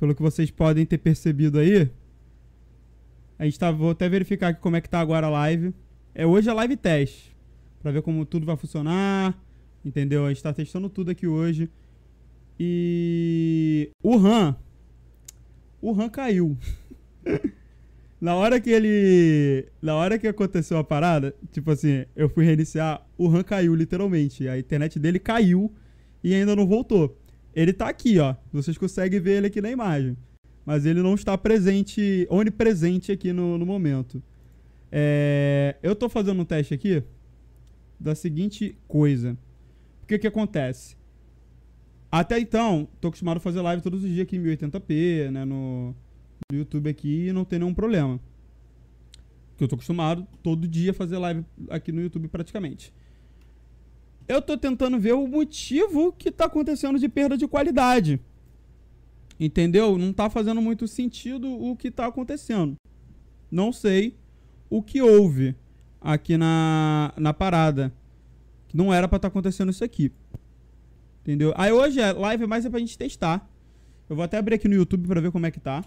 pelo que vocês podem ter percebido aí, a gente tá, vou até verificar aqui como é que tá agora a live. É hoje a live teste, para ver como tudo vai funcionar, entendeu? A gente tá testando tudo aqui hoje. E o RAM, o RAM caiu. na hora que ele, na hora que aconteceu a parada, tipo assim, eu fui reiniciar, o RAM caiu literalmente. A internet dele caiu e ainda não voltou. Ele tá aqui, ó. Vocês conseguem ver ele aqui na imagem. Mas ele não está presente, onipresente aqui no, no momento. É, eu tô fazendo um teste aqui da seguinte coisa. O que que acontece? Até então, tô acostumado a fazer live todos os dias aqui em 1080p, né, no, no YouTube aqui e não tem nenhum problema. Porque eu tô acostumado todo dia a fazer live aqui no YouTube praticamente. Eu tô tentando ver o motivo que tá acontecendo de perda de qualidade. Entendeu? Não tá fazendo muito sentido o que tá acontecendo. Não sei o que houve aqui na, na parada. Não era para estar tá acontecendo isso aqui. Entendeu? Aí hoje a live mais é pra gente testar. Eu vou até abrir aqui no YouTube pra ver como é que tá.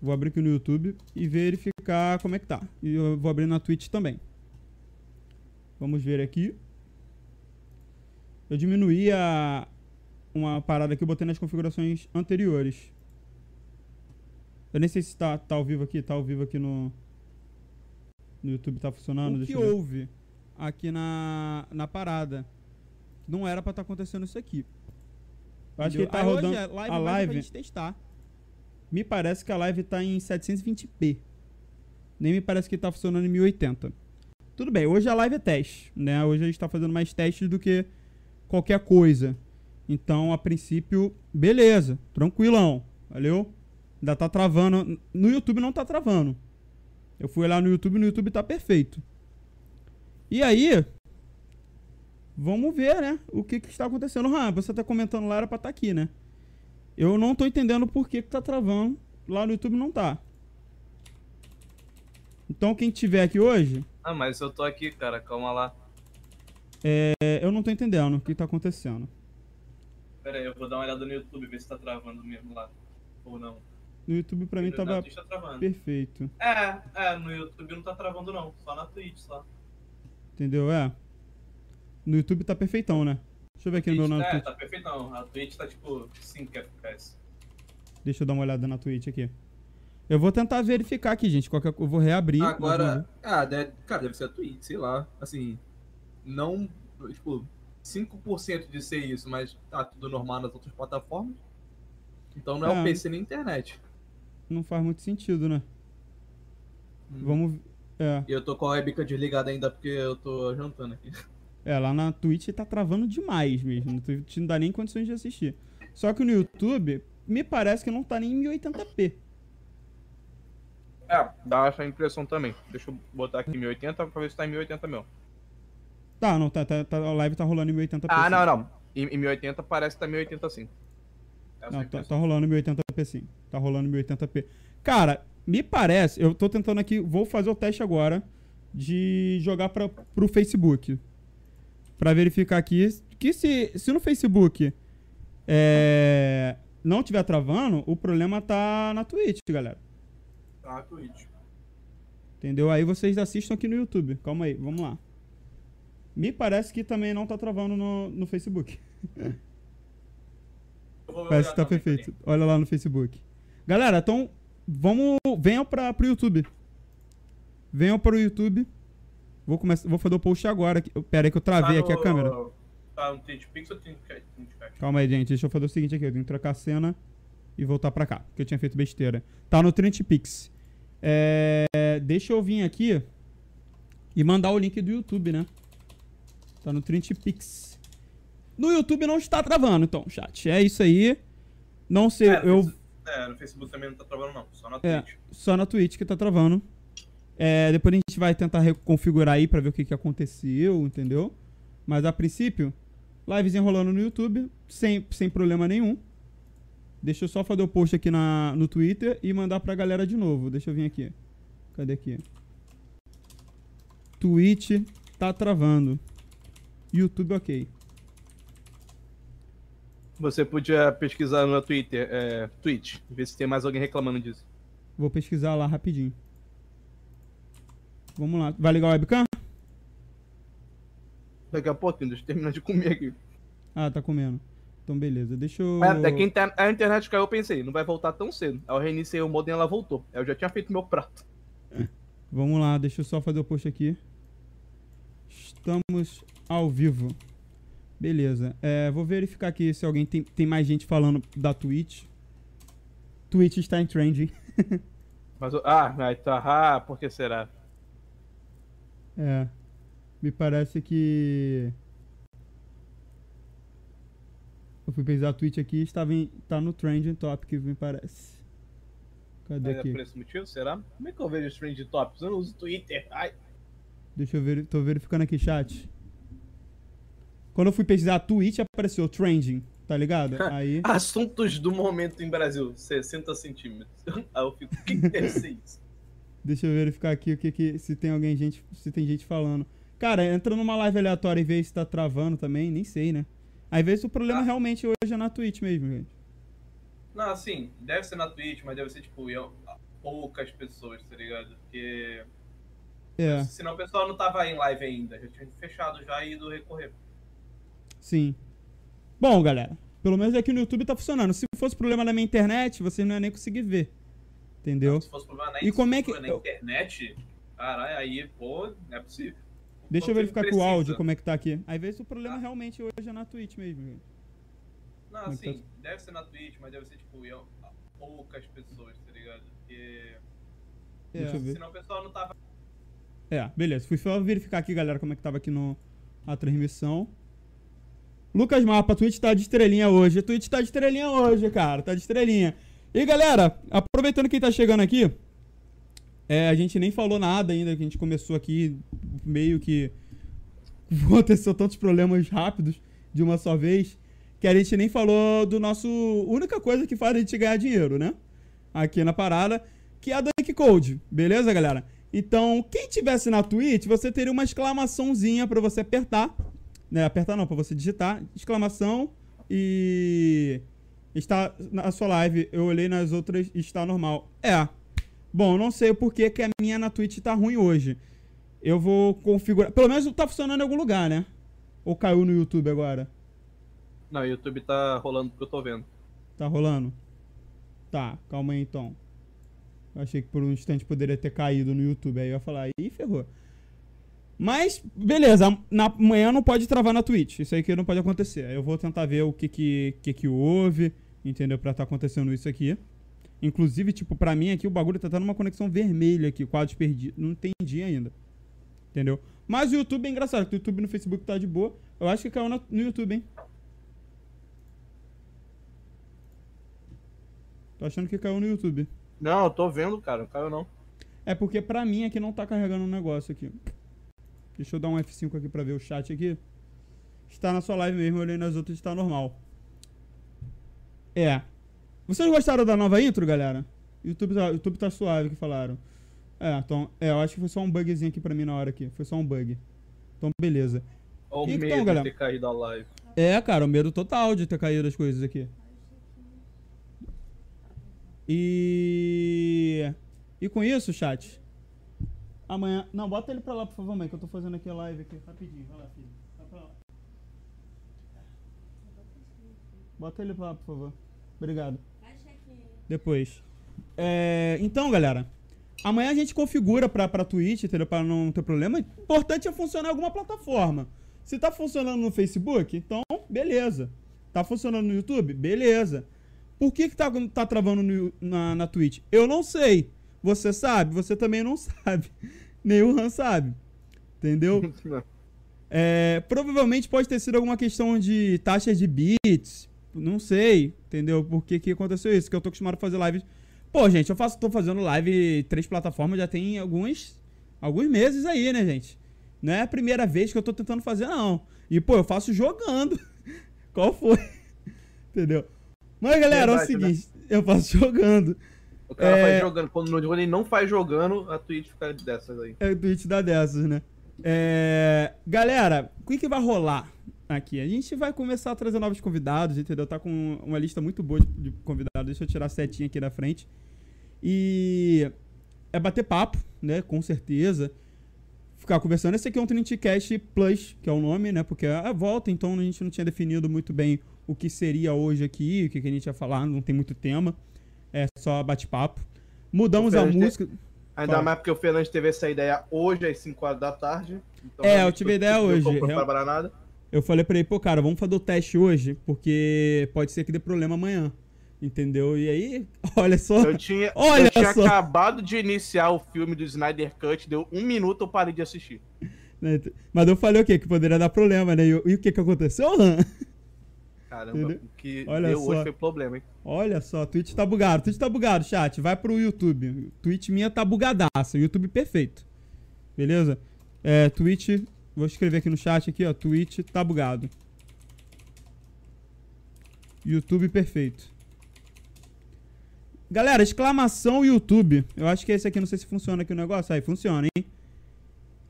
Vou abrir aqui no YouTube e verificar como é que tá. E eu vou abrir na Twitch também. Vamos ver aqui. Eu diminuí a, uma parada que eu botei nas configurações anteriores. Eu nem sei se tá, tá ao vivo aqui. Tá ao vivo aqui no... No YouTube tá funcionando. O que houve aqui na, na parada? Não era pra estar tá acontecendo isso aqui. Eu acho que ele tá rodando é live, a live. Pra gente testar. Me parece que a live tá em 720p. Nem me parece que tá funcionando em 1080. Tudo bem, hoje a live é teste, né? Hoje a gente tá fazendo mais testes do que qualquer coisa. Então, a princípio, beleza, tranquilão, valeu? Ainda tá travando. No YouTube não tá travando. Eu fui lá no YouTube, no YouTube tá perfeito. E aí, vamos ver, né? O que, que está acontecendo. Ah, você tá comentando lá, era pra estar tá aqui, né? Eu não tô entendendo por que, que tá travando. Lá no YouTube não tá. Então quem tiver aqui hoje. Ah, mas eu tô aqui, cara, calma lá. É, eu não tô entendendo o que tá acontecendo. Pera aí, eu vou dar uma olhada no YouTube, ver se tá travando mesmo lá. Ou não. No YouTube pra mim tava tá perfeito. É, é, no YouTube não tá travando não, só na Twitch só. Entendeu? É. No YouTube tá perfeitão, né? Deixa eu ver aqui Twitch, no meu nome. É, tá perfeitão. A Twitch tá tipo 5 FPS. Deixa eu dar uma olhada na Twitch aqui. Eu vou tentar verificar aqui, gente. Qualquer... Eu vou reabrir. Agora, ah, deve, cara, deve ser a Twitch, sei lá. Assim, não, tipo, 5% de ser isso, mas tá tudo normal nas outras plataformas. Então não é, é o PC nem a internet. Não faz muito sentido, né? Hum. Vamos. É. E eu tô com a webcam desligada ainda porque eu tô jantando aqui. É, lá na Twitch tá travando demais mesmo. No Twitch não dá nem condições de assistir. Só que no YouTube, me parece que não tá nem em 1080p. É, dá essa impressão também. Deixa eu botar aqui 1080 pra ver se tá em 1080 mesmo. Tá, não, tá, tá, tá, a live tá rolando em 1080p. Ah, não, não. Em, em 1080 parece que tá em 1080 sim. Essa não, tá, tá rolando em 1080p sim. Tá rolando em 1080p. Cara, me parece, eu tô tentando aqui, vou fazer o teste agora de jogar pra, pro Facebook para verificar aqui que se, se no Facebook é, não tiver travando, o problema tá na Twitch, galera. Tá na Twitch. Entendeu? Aí vocês assistam aqui no YouTube. Calma aí, vamos lá. Me parece que também não tá travando no, no Facebook. Parece que tá perfeito. Também. Olha lá no Facebook. Galera, então vamos. Venham para pro YouTube. Venham para o YouTube. Vou, começar, vou fazer o post agora. Pera aí que eu travei tá aqui a câmera. Tá no Pix ou Calma aí, gente. Deixa eu fazer o seguinte aqui. Eu tenho que trocar a cena e voltar pra cá. Porque eu tinha feito besteira. Tá no Trent Pix. É, deixa eu vir aqui e mandar o link do YouTube, né? Tá no Trent Pix. No YouTube não está travando, então, chat. É isso aí. Não sei, é, eu... É, no Facebook também não tá travando, não. Só na é, Twitch. É, só na Twitch que tá travando. É, depois a gente vai tentar reconfigurar aí pra ver o que, que aconteceu, entendeu? Mas a princípio, lives enrolando no YouTube, sem, sem problema nenhum. Deixa eu só fazer o post aqui na, no Twitter e mandar pra galera de novo. Deixa eu vir aqui. Cadê aqui? Twitch tá travando. YouTube ok. Você podia pesquisar no Twitter, é, Twitch, ver se tem mais alguém reclamando disso. Vou pesquisar lá rapidinho. Vamos lá. Vai ligar o webcam? Daqui a deixa eu terminar de comer aqui. Ah, tá comendo. Então beleza, deixa eu. É, é que a internet caiu, eu pensei, não vai voltar tão cedo. Aí eu reiniciei o modem e ela voltou. Eu já tinha feito meu prato. Vamos lá, deixa eu só fazer o post aqui. Estamos ao vivo. Beleza. É, vou verificar aqui se alguém tem, tem mais gente falando da Twitch. Twitch está em trending. Mas, ah, tá. Ah, por que será? É. Me parece que. Eu fui pesquisar a Twitch aqui e estava em, tá no trending topic, me parece. Cadê Mas aqui? É por esse motivo, será? Como é que eu vejo os trending topics? Eu não uso Twitter. Ai. Deixa eu ver, tô verificando aqui chat. Quando eu fui pesquisar a Twitch, apareceu trending, tá ligado? Aí. Assuntos do momento em Brasil, 60 centímetros. Aí eu fico, o que, que deve ser isso? Deixa eu verificar aqui o que, que se tem alguém gente, se tem gente falando. Cara, entra numa live aleatória e vê se tá travando também, nem sei, né? Às vezes o problema Ah. realmente hoje é na Twitch mesmo, gente. Não, assim, deve ser na Twitch, mas deve ser, tipo, poucas pessoas, tá ligado? Porque É, senão o pessoal não tava em live ainda. Já tinha fechado já e ido recorrer. sim. Bom, galera, pelo menos aqui no YouTube tá funcionando. Se fosse problema da minha internet, vocês não iam nem conseguir ver. Entendeu? Se fosse problema na, E como é que- na internet, caralho, aí, pô, não é possível. Deixa eu verificar com o áudio como é que tá aqui. Às vezes o problema realmente hoje é na Twitch mesmo. Não, Como é assim, deve ser na Twitch, mas deve ser, tipo, eu- poucas pessoas, tá ligado? Porque Deixa eu ver. senão o pessoal não tava. É, beleza. Fui só verificar aqui, galera, como é que tava aqui no, a transmissão. Lucas Mapa, a Twitch tá de estrelinha hoje. A Twitch tá de estrelinha hoje, cara. Tá de estrelinha. E galera, aproveitando quem tá chegando aqui, é, a gente nem falou nada ainda, que a gente começou aqui meio que. Aconteceu tantos problemas rápidos de uma só vez, que a gente nem falou do nosso. única coisa que faz a gente ganhar dinheiro, né? Aqui na parada, que é a Dunk Code. Beleza, galera? Então, quem tivesse na Twitch, você teria uma exclamaçãozinha pra você apertar. Né, apertar não, pra você digitar. Exclamação e. Está na sua live. Eu olhei nas outras está normal. É. Bom, não sei o porquê que a minha na Twitch tá ruim hoje. Eu vou configurar. Pelo menos tá funcionando em algum lugar, né? Ou caiu no YouTube agora? Não, o YouTube tá rolando porque eu tô vendo. Tá rolando? Tá, calma aí então. Eu achei que por um instante poderia ter caído no YouTube. Aí eu ia falar, ih, ferrou. Mas, beleza, na manhã não pode travar na Twitch. Isso aí que não pode acontecer. Eu vou tentar ver o que que, que, que houve, entendeu? Pra tá acontecendo isso aqui. Inclusive, tipo, pra mim aqui o bagulho tá dando uma conexão vermelha aqui, quadros perdidos. Não entendi ainda. Entendeu? Mas o YouTube é engraçado, o YouTube no Facebook tá de boa. Eu acho que caiu no, no YouTube, hein? Tô achando que caiu no YouTube. Não, eu tô vendo, cara, não caiu não. É porque pra mim aqui não tá carregando um negócio aqui. Deixa eu dar um F5 aqui pra ver o chat aqui. Está na sua live mesmo, eu olhei nas outras está normal. É. Vocês gostaram da nova intro, galera? YouTube tá, YouTube tá suave que falaram. É, então, é, eu acho que foi só um bugzinho aqui pra mim na hora aqui. Foi só um bug. Então, beleza. Olha o Então, medo galera. de ter caído a live. É, cara, o medo total de ter caído as coisas aqui. E. E com isso, chat. Amanhã. Não, bota ele pra lá, por favor, mãe, que eu tô fazendo aqui a live aqui. Rapidinho, vai lá, filho. Vai pra lá. Bota ele pra lá, por favor. Obrigado. Depois. É, então, galera. Amanhã a gente configura pra, pra Twitch, entendeu? Pra não ter problema. O importante é funcionar em alguma plataforma. Se tá funcionando no Facebook, então, beleza. Tá funcionando no YouTube? Beleza. Por que que tá, tá travando no- na, na Twitch? Eu não sei. Você sabe? Você também não sabe. Nem o Han sabe. Entendeu? É, provavelmente pode ter sido alguma questão de taxa de bits. Não sei, entendeu? Por que, que aconteceu isso? Que eu tô acostumado a fazer lives. Pô, gente, eu faço, tô fazendo live três plataformas já tem alguns, alguns meses aí, né, gente? Não é a primeira vez que eu tô tentando fazer, não. E, pô, eu faço jogando. Qual foi? entendeu? Mas, galera, Verdade, é o seguinte, eu faço jogando. O cara É. faz jogando. Quando, quando ele não faz jogando, a Twitch fica dessas aí. É o Twitch da dessas, né? É, galera, o que, que vai rolar aqui. A gente vai começar a trazer novos convidados, entendeu? Tá com uma lista muito boa de, de convidados. Deixa eu tirar a setinha aqui da frente. E é bater papo, né? Com certeza. Ficar conversando. Esse aqui é um Trinitycast Plus, que é o nome, né? Porque é a volta, então a gente não tinha definido muito bem o que seria hoje aqui, o que, que a gente ia falar, não tem muito tema. É só bate-papo. Mudamos a música. Ainda Fala. mais porque o Fernandes teve essa ideia hoje às 5 horas da tarde. Então é, eu tive ideia hoje. Não nada. Eu falei pra ele, pô, cara, vamos fazer o teste hoje, porque pode ser que dê problema amanhã. Entendeu? E aí, olha só. Eu tinha, olha eu tinha só. acabado de iniciar o filme do Snyder Cut, deu um minuto, eu parei de assistir. Mas eu falei o quê? Que poderia dar problema, né? E, e o que que aconteceu, Han? Caramba, o que Olha deu só. hoje foi problema, hein? Olha só, Twitch tá bugado. Twitch tá bugado, chat. Vai pro YouTube. Twitch minha tá bugadaça. YouTube perfeito. Beleza? É, Twitch. Vou escrever aqui no chat aqui, ó. Twitch tá bugado. YouTube perfeito. Galera, exclamação YouTube. Eu acho que esse aqui, não sei se funciona aqui o negócio. Aí, funciona, hein?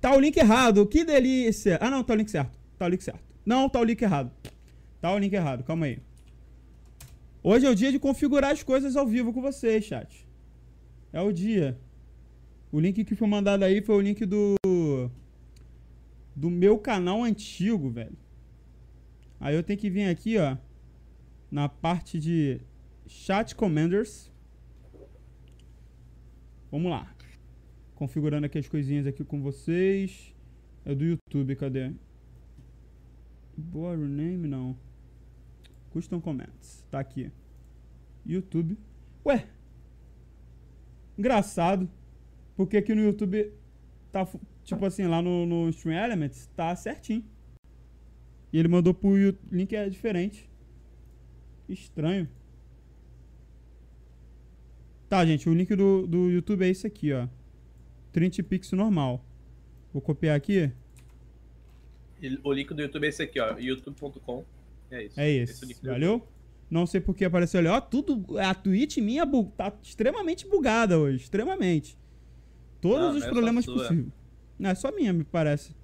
Tá o link errado. Que delícia. Ah, não, tá o link certo. Tá o link certo. Não, tá o link errado. Tá o link errado, calma aí. Hoje é o dia de configurar as coisas ao vivo com vocês, chat. É o dia. O link que foi mandado aí foi o link do do meu canal antigo, velho. Aí eu tenho que vir aqui, ó, na parte de chat commanders. Vamos lá. Configurando aqui as coisinhas aqui com vocês. É do YouTube, cadê? Boa name não. Custom Comments. Tá aqui. YouTube. Ué. Engraçado. Porque aqui no YouTube tá, tipo assim, lá no, no Stream Elements, tá certinho. E ele mandou pro link é diferente. Estranho. Tá, gente, o link do, do YouTube é esse aqui, ó. 30 pixels normal. Vou copiar aqui. O link do YouTube é esse aqui, ó. youtube.com é isso. É esse. esse Valeu? Não sei porque apareceu ali. Ó, tudo. A Twitch minha tá extremamente bugada hoje. Extremamente. Todos não, os não é problemas possíveis. Não, é só minha, me parece.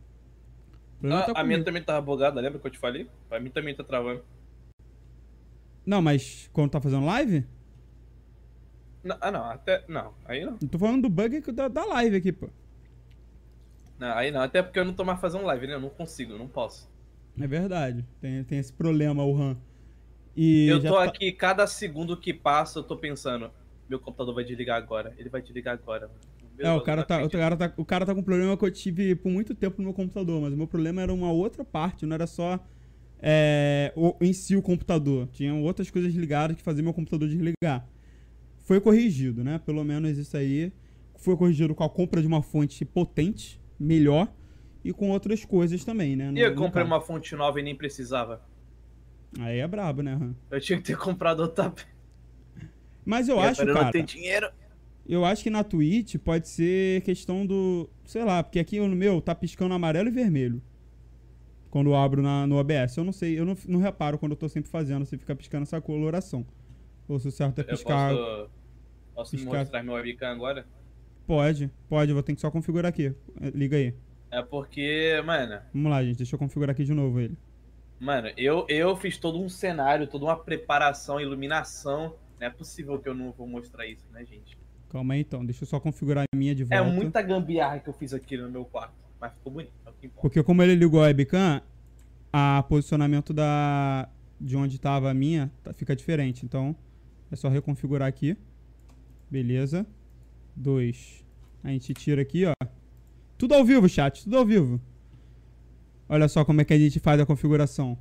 Ah, tá a minha também tava bugada, lembra que eu te falei? A minha também tá travando. Não, mas quando tá fazendo live? Não, ah, não, até. Não, aí não. Eu tô falando do bug da, da live aqui, pô. Não, aí não, até porque eu não tô mais fazendo live, né? Eu não consigo, eu não posso. É verdade. Tem, tem esse problema, o RAM. E eu tô tá... aqui, cada segundo que passa, eu tô pensando, meu computador vai desligar agora. Ele vai desligar agora. É, o cara, tá, o, cara tá, o cara tá com um problema que eu tive por muito tempo no meu computador, mas o meu problema era uma outra parte, não era só é, o, em si o computador. Tinham outras coisas ligadas que faziam meu computador desligar. Foi corrigido, né? Pelo menos isso aí. Foi corrigido com a compra de uma fonte potente, melhor e com outras coisas também, né? No, e eu comprei uma fonte nova e nem precisava. Aí é brabo, né, Han? Eu tinha que ter comprado outra. Mas eu e acho, cara. Não tem dinheiro. Eu acho que na Twitch pode ser questão do. Sei lá, porque aqui no meu tá piscando amarelo e vermelho. Quando eu abro na, no OBS. Eu não sei, eu não, não reparo quando eu tô sempre fazendo, se fica piscando essa coloração. Ou se o certo é piscar. Eu posso, posso piscar... mostrar meu webcam agora? Pode, pode, eu vou ter que só configurar aqui. Liga aí. É porque, mano. Vamos lá, gente. Deixa eu configurar aqui de novo ele. Mano, eu, eu fiz todo um cenário, toda uma preparação, iluminação. Não é possível que eu não vou mostrar isso, né, gente? Calma aí então, deixa eu só configurar a minha de é volta. É muita gambiarra que eu fiz aqui no meu quarto. Mas ficou bonito, é o que importa. Porque como ele ligou a webcam, a posicionamento da de onde estava a minha tá, fica diferente. Então, é só reconfigurar aqui. Beleza. 2. A gente tira aqui, ó. Tudo ao vivo, chat, tudo ao vivo. Olha só como é que a gente faz a configuração.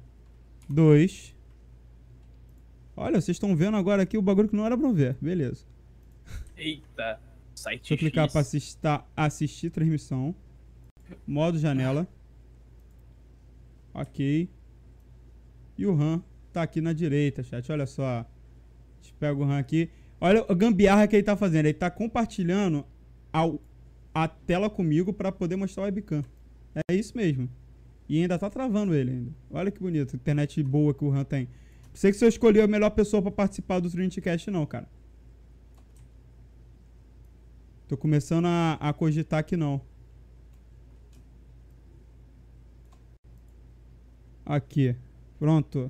2. Olha, vocês estão vendo agora aqui o bagulho que não era pra ver. Beleza. Eita. Site Deixa eu clicar para assistir, assistir transmissão. Modo janela. Ok. E o RAM tá aqui na direita, chat. Olha só. A gente pega o RAM aqui. Olha a gambiarra que ele tá fazendo. Ele tá compartilhando ao a tela comigo para poder mostrar o webcam. É isso mesmo. E ainda tá travando ele ainda. Olha que bonito, internet boa que o Han tem. Não sei que se eu escolhi a melhor pessoa para participar do Trinitycast não, cara. Tô começando a, a cogitar que não. Aqui. Pronto.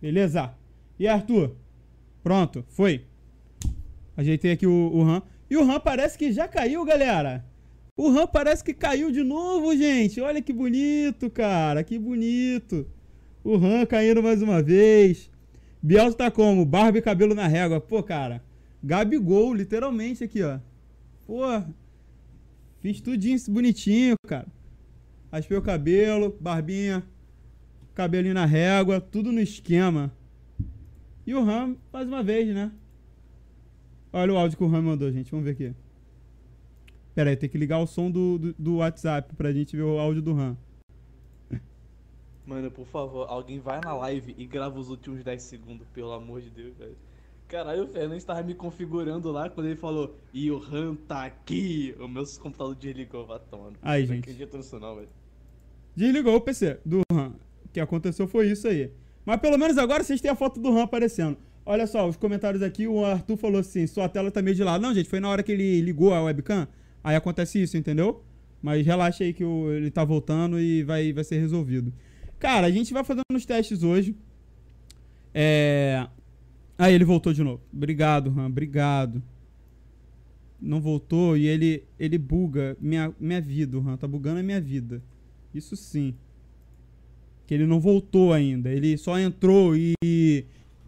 Beleza? E Arthur? Pronto, foi. Ajeitei aqui o, o RAM. E o RAM parece que já caiu, galera. O RAM parece que caiu de novo, gente. Olha que bonito, cara. Que bonito. O RAM caindo mais uma vez. Biel tá como? Barba e cabelo na régua. Pô, cara. Gabigol, literalmente aqui, ó. Pô. Fiz tudinho bonitinho, cara. Raspei o cabelo, barbinha, cabelinho na régua, tudo no esquema. E o Ram, mais uma vez, né? Olha o áudio que o Ram mandou, gente. Vamos ver aqui. Pera aí, tem que ligar o som do, do, do WhatsApp pra gente ver o áudio do Ram. Mano, por favor, alguém vai na live e grava os últimos 10 segundos, pelo amor de Deus, velho. Caralho, o Fernandes tava me configurando lá quando ele falou, e o RAM tá aqui. O meu computador desligou, vai tomando. Aí, não gente. acredito nisso não, velho. Desligou o PC do RAM. O que aconteceu foi isso aí. Mas pelo menos agora vocês têm a foto do RAM aparecendo. Olha só, os comentários aqui, o Arthur falou assim, sua tela tá meio de lado. Não, gente, foi na hora que ele ligou a webcam. Aí acontece isso, entendeu? Mas relaxa aí que ele tá voltando e vai, vai ser resolvido. Cara, a gente vai fazendo os testes hoje. É... Aí ele voltou de novo. Obrigado, Ram, obrigado. Não voltou e ele, ele buga minha, minha vida, Ram. Tá bugando a minha vida. Isso sim. Que ele não voltou ainda. Ele só entrou e.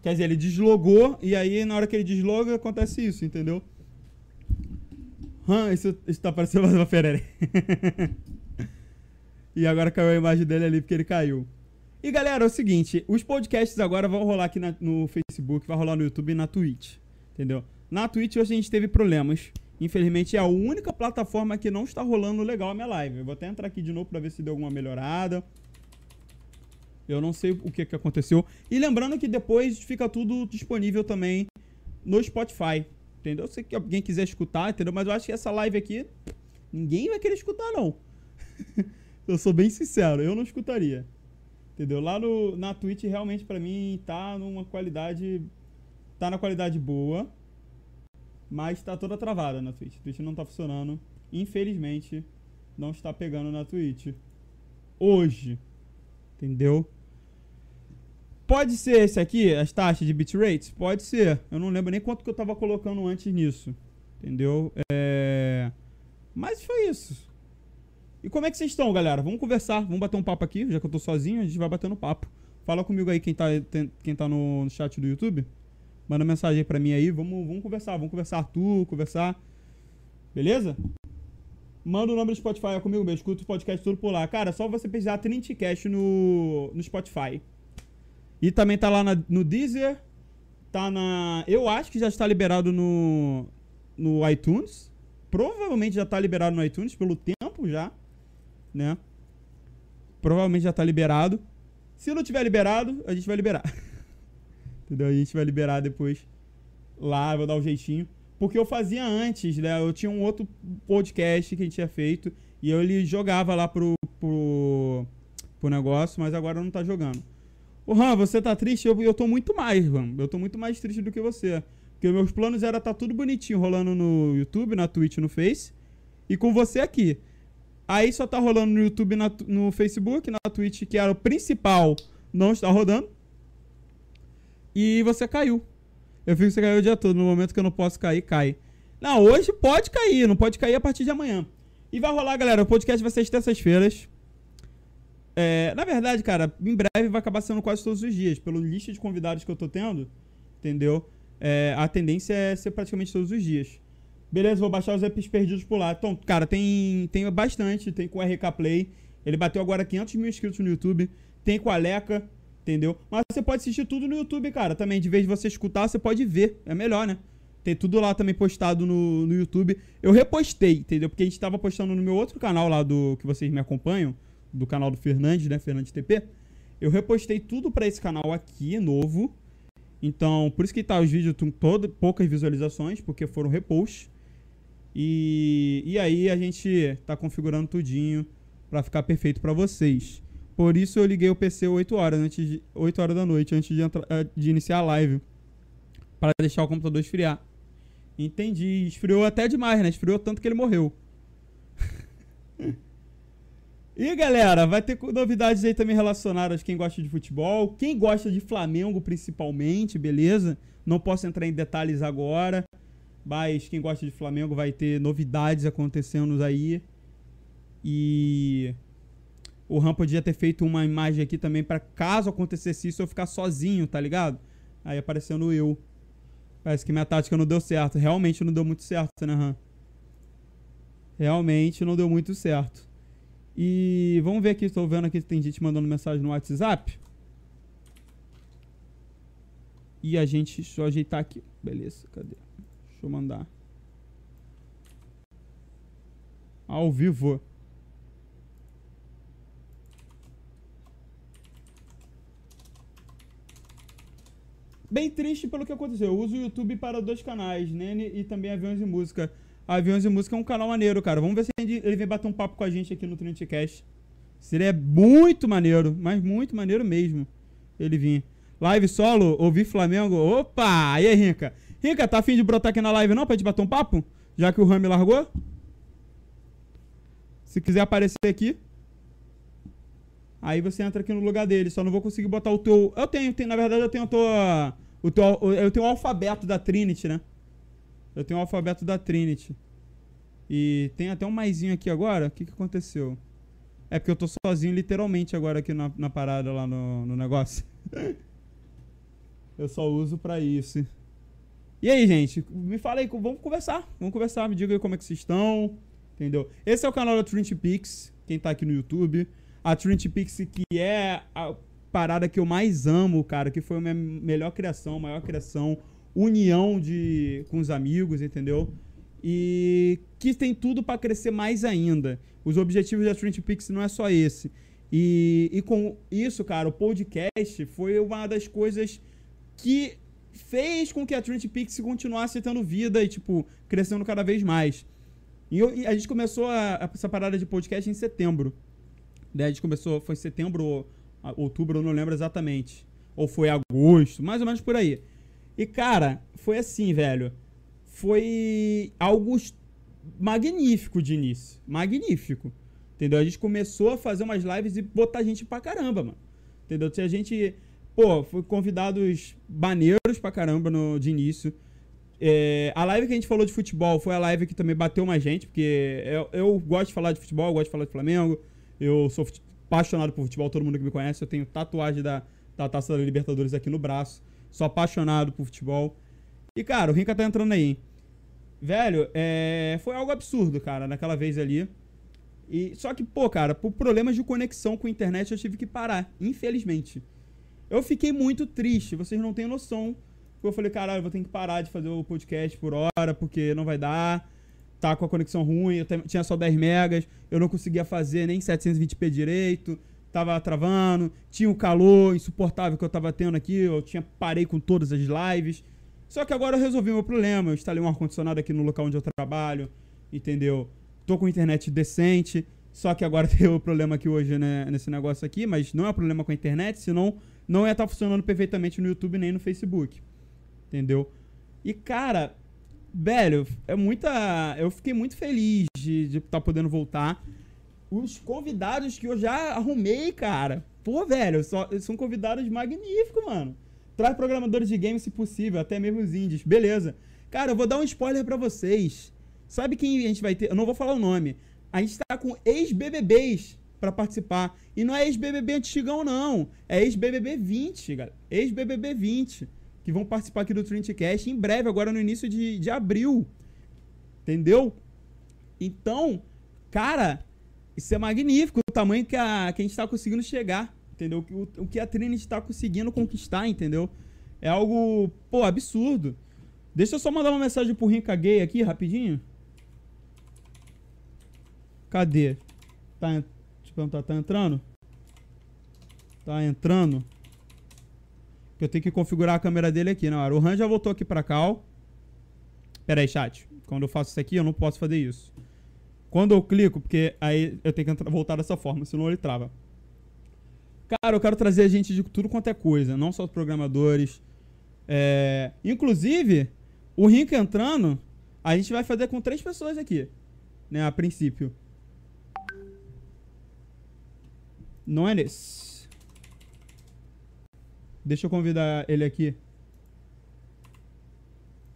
Quer dizer, ele deslogou e aí na hora que ele desloga acontece isso, entendeu? Hã, isso, isso tá parecendo uma ferere. e agora caiu a imagem dele ali porque ele caiu. E galera, é o seguinte: os podcasts agora vão rolar aqui na- no Facebook, vai rolar no YouTube e na Twitch. Entendeu? Na Twitch hoje a gente teve problemas. Infelizmente é a única plataforma que não está rolando legal a minha live. Eu vou até entrar aqui de novo pra ver se deu alguma melhorada. Eu não sei o que, que aconteceu. E lembrando que depois fica tudo disponível também no Spotify. Entendeu? Se alguém quiser escutar, entendeu? Mas eu acho que essa live aqui, ninguém vai querer escutar, não. eu sou bem sincero, eu não escutaria. Entendeu? Lá no, na Twitch, realmente, pra mim, tá numa qualidade. Tá na qualidade boa. Mas tá toda travada na Twitch. A Twitch não tá funcionando. Infelizmente, não está pegando na Twitch. Hoje. Entendeu? Pode ser esse aqui, as taxas de bitrate? Pode ser. Eu não lembro nem quanto que eu tava colocando antes nisso. Entendeu? É... Mas foi isso. E como é que vocês estão, galera? Vamos conversar, vamos bater um papo aqui, já que eu tô sozinho, a gente vai batendo papo. Fala comigo aí quem tá, quem tá no, no chat do YouTube. Manda mensagem aí pra mim aí, vamos, vamos conversar, vamos conversar Arthur, conversar. Beleza? Manda o nome do Spotify comigo mesmo, escuta o podcast tudo por lá. Cara, só você pesquisar Trintcast no, no Spotify. E também tá lá na- no Deezer, tá na... Eu acho que já está liberado no, no iTunes. Provavelmente já tá liberado no iTunes, pelo tempo já, né? Provavelmente já tá liberado. Se não tiver liberado, a gente vai liberar. Entendeu? A gente vai liberar depois lá, vou dar um jeitinho. Porque eu fazia antes, né? Eu tinha um outro podcast que a gente tinha feito e eu ele jogava lá pro, pro, pro negócio, mas agora não tá jogando. Ô, Ram, você tá triste? Eu, eu tô muito mais, Ram. Eu tô muito mais triste do que você. Porque meus planos era tá tudo bonitinho rolando no YouTube, na Twitch, no Face. E com você aqui. Aí só tá rolando no YouTube, no Facebook, na Twitch, que era o principal, não está rodando. E você caiu. Eu fico você caiu o dia todo. No momento que eu não posso cair, cai. Não, hoje pode cair, não pode cair a partir de amanhã. E vai rolar, galera. O podcast vai ser às terças-feiras. É, na verdade, cara, em breve vai acabar sendo quase todos os dias. Pelo lista de convidados que eu tô tendo, entendeu? É, a tendência é ser praticamente todos os dias. Beleza, vou baixar os apps perdidos por lá. Então, cara, tem, tem bastante. Tem com o RK Play. Ele bateu agora 500 mil inscritos no YouTube. Tem com a Leca, entendeu? Mas você pode assistir tudo no YouTube, cara. Também, de vez de você escutar, você pode ver. É melhor, né? Tem tudo lá também postado no, no YouTube. Eu repostei, entendeu? Porque a gente tava postando no meu outro canal lá do que vocês me acompanham, do canal do Fernandes, né? Fernandes TP. Eu repostei tudo pra esse canal aqui, novo. Então, por isso que tá os vídeos com poucas visualizações, porque foram reposts. E, e aí a gente tá configurando tudinho pra ficar perfeito pra vocês. Por isso eu liguei o PC 8 horas, antes de, 8 horas da noite, antes de, entra- eh, de iniciar a live. Para deixar o computador esfriar. Entendi. Esfriou até demais, né? Esfriou tanto que ele morreu. E galera, vai ter novidades aí também relacionadas quem gosta de futebol, quem gosta de Flamengo principalmente, beleza? Não posso entrar em detalhes agora, mas quem gosta de Flamengo vai ter novidades acontecendo aí. E o Ram podia ter feito uma imagem aqui também para caso acontecesse isso eu ficar sozinho, tá ligado? Aí aparecendo eu. Parece que minha tática não deu certo. Realmente não deu muito certo, né, Ram? Realmente não deu muito certo. E vamos ver aqui, estou vendo aqui tem gente mandando mensagem no WhatsApp. E a gente, deixa eu ajeitar aqui. Beleza, cadê? Deixa eu mandar. Ao vivo. Bem triste pelo que aconteceu. Eu uso o YouTube para dois canais, Nene e também Aviões e Música. Aviões e Música é um canal maneiro, cara. Vamos ver se ele vem bater um papo com a gente aqui no Trinitycast. Seria muito maneiro, mas muito maneiro mesmo ele vir. Live solo, ouvir Flamengo. Opa! E aí, Rinca? Rinca, tá afim de brotar aqui na live não pra gente bater um papo? Já que o Rami largou? Se quiser aparecer aqui. Aí você entra aqui no lugar dele. Só não vou conseguir botar o teu. Eu tenho, tenho na verdade, eu tenho o teu. Eu tenho o alfabeto da Trinity, né? Eu tenho o alfabeto da Trinity. E tem até um maisinho aqui agora. O que, que aconteceu? É porque eu tô sozinho, literalmente, agora aqui na, na parada lá no, no negócio. eu só uso pra isso. E aí, gente? Me fala aí, vamos conversar. Vamos conversar, me diga aí como é que vocês estão. Entendeu? Esse é o canal da Trinity Pix, quem tá aqui no YouTube. A Trinity Pix, que é a parada que eu mais amo, cara, que foi a minha melhor criação, maior criação, união de com os amigos, entendeu? E que tem tudo para crescer mais ainda. Os objetivos da Trinity Pix não é só esse. E, e com isso, cara, o podcast foi uma das coisas que fez com que a Trinity Pix continuasse tendo vida e, tipo, crescendo cada vez mais. E, eu, e a gente começou a, a, essa parada de podcast em setembro. Daí a gente começou, foi setembro ou outubro, eu não lembro exatamente. Ou foi agosto, mais ou menos por aí. E, cara, foi assim, velho. Foi algo magnífico de início. Magnífico. Entendeu? A gente começou a fazer umas lives e botar gente pra caramba, mano. Entendeu? Tinha gente. Pô, foi convidados maneiros pra caramba no, de início. É, a live que a gente falou de futebol foi a live que também bateu mais gente, porque eu, eu gosto de falar de futebol, gosto de falar de Flamengo. Eu sou apaixonado por futebol, todo mundo que me conhece. Eu tenho tatuagem da, da taça da Libertadores aqui no braço. Sou apaixonado por futebol. E, cara, o Rinca tá entrando aí. Velho, é... foi algo absurdo, cara, naquela vez ali. E Só que, pô, cara, por problemas de conexão com a internet eu tive que parar, infelizmente. Eu fiquei muito triste, vocês não têm noção. Eu falei, caralho, vou ter que parar de fazer o podcast por hora, porque não vai dar. Tá com a conexão ruim, eu tinha só 10 megas, eu não conseguia fazer nem 720p direito tava travando, tinha o calor insuportável que eu tava tendo aqui, eu tinha parei com todas as lives. Só que agora eu resolvi meu problema, eu instalei um ar-condicionado aqui no local onde eu trabalho, entendeu? Tô com internet decente, só que agora tem o problema aqui hoje né, nesse negócio aqui, mas não é problema com a internet, senão não ia estar tá funcionando perfeitamente no YouTube nem no Facebook. Entendeu? E cara, velho, é muita. Eu fiquei muito feliz de estar tá podendo voltar os convidados que eu já arrumei, cara. Pô, velho, só, são convidados magníficos, mano. Traz programadores de games se possível, até mesmo os indies. Beleza. Cara, eu vou dar um spoiler para vocês. Sabe quem a gente vai ter? Eu não vou falar o nome. A gente tá com ex-BBBs para participar. E não é ex-BBB antigão, não. É ex-BBB 20, galera. Ex-BBB 20. Que vão participar aqui do Trinitycast em breve, agora no início de, de abril. Entendeu? Então, cara, isso é magnífico, o tamanho que a, que a gente está conseguindo chegar, entendeu? O, o que a Trinity está conseguindo conquistar, entendeu? É algo, pô, absurdo. Deixa eu só mandar uma mensagem pro Rinca Gay aqui, rapidinho. Cadê? Tá, deixa eu perguntar, tá entrando? Tá entrando? Eu tenho que configurar a câmera dele aqui, na hora. O Han já voltou aqui pra cá, ó. Pera aí, chat. Quando eu faço isso aqui, eu não posso fazer isso. Quando eu clico, porque aí eu tenho que voltar dessa forma, senão ele trava. Cara, eu quero trazer gente de tudo quanto é coisa, não só os programadores. É... Inclusive, o Rink entrando, a gente vai fazer com três pessoas aqui, né, a princípio. Não é nesse. Deixa eu convidar ele aqui.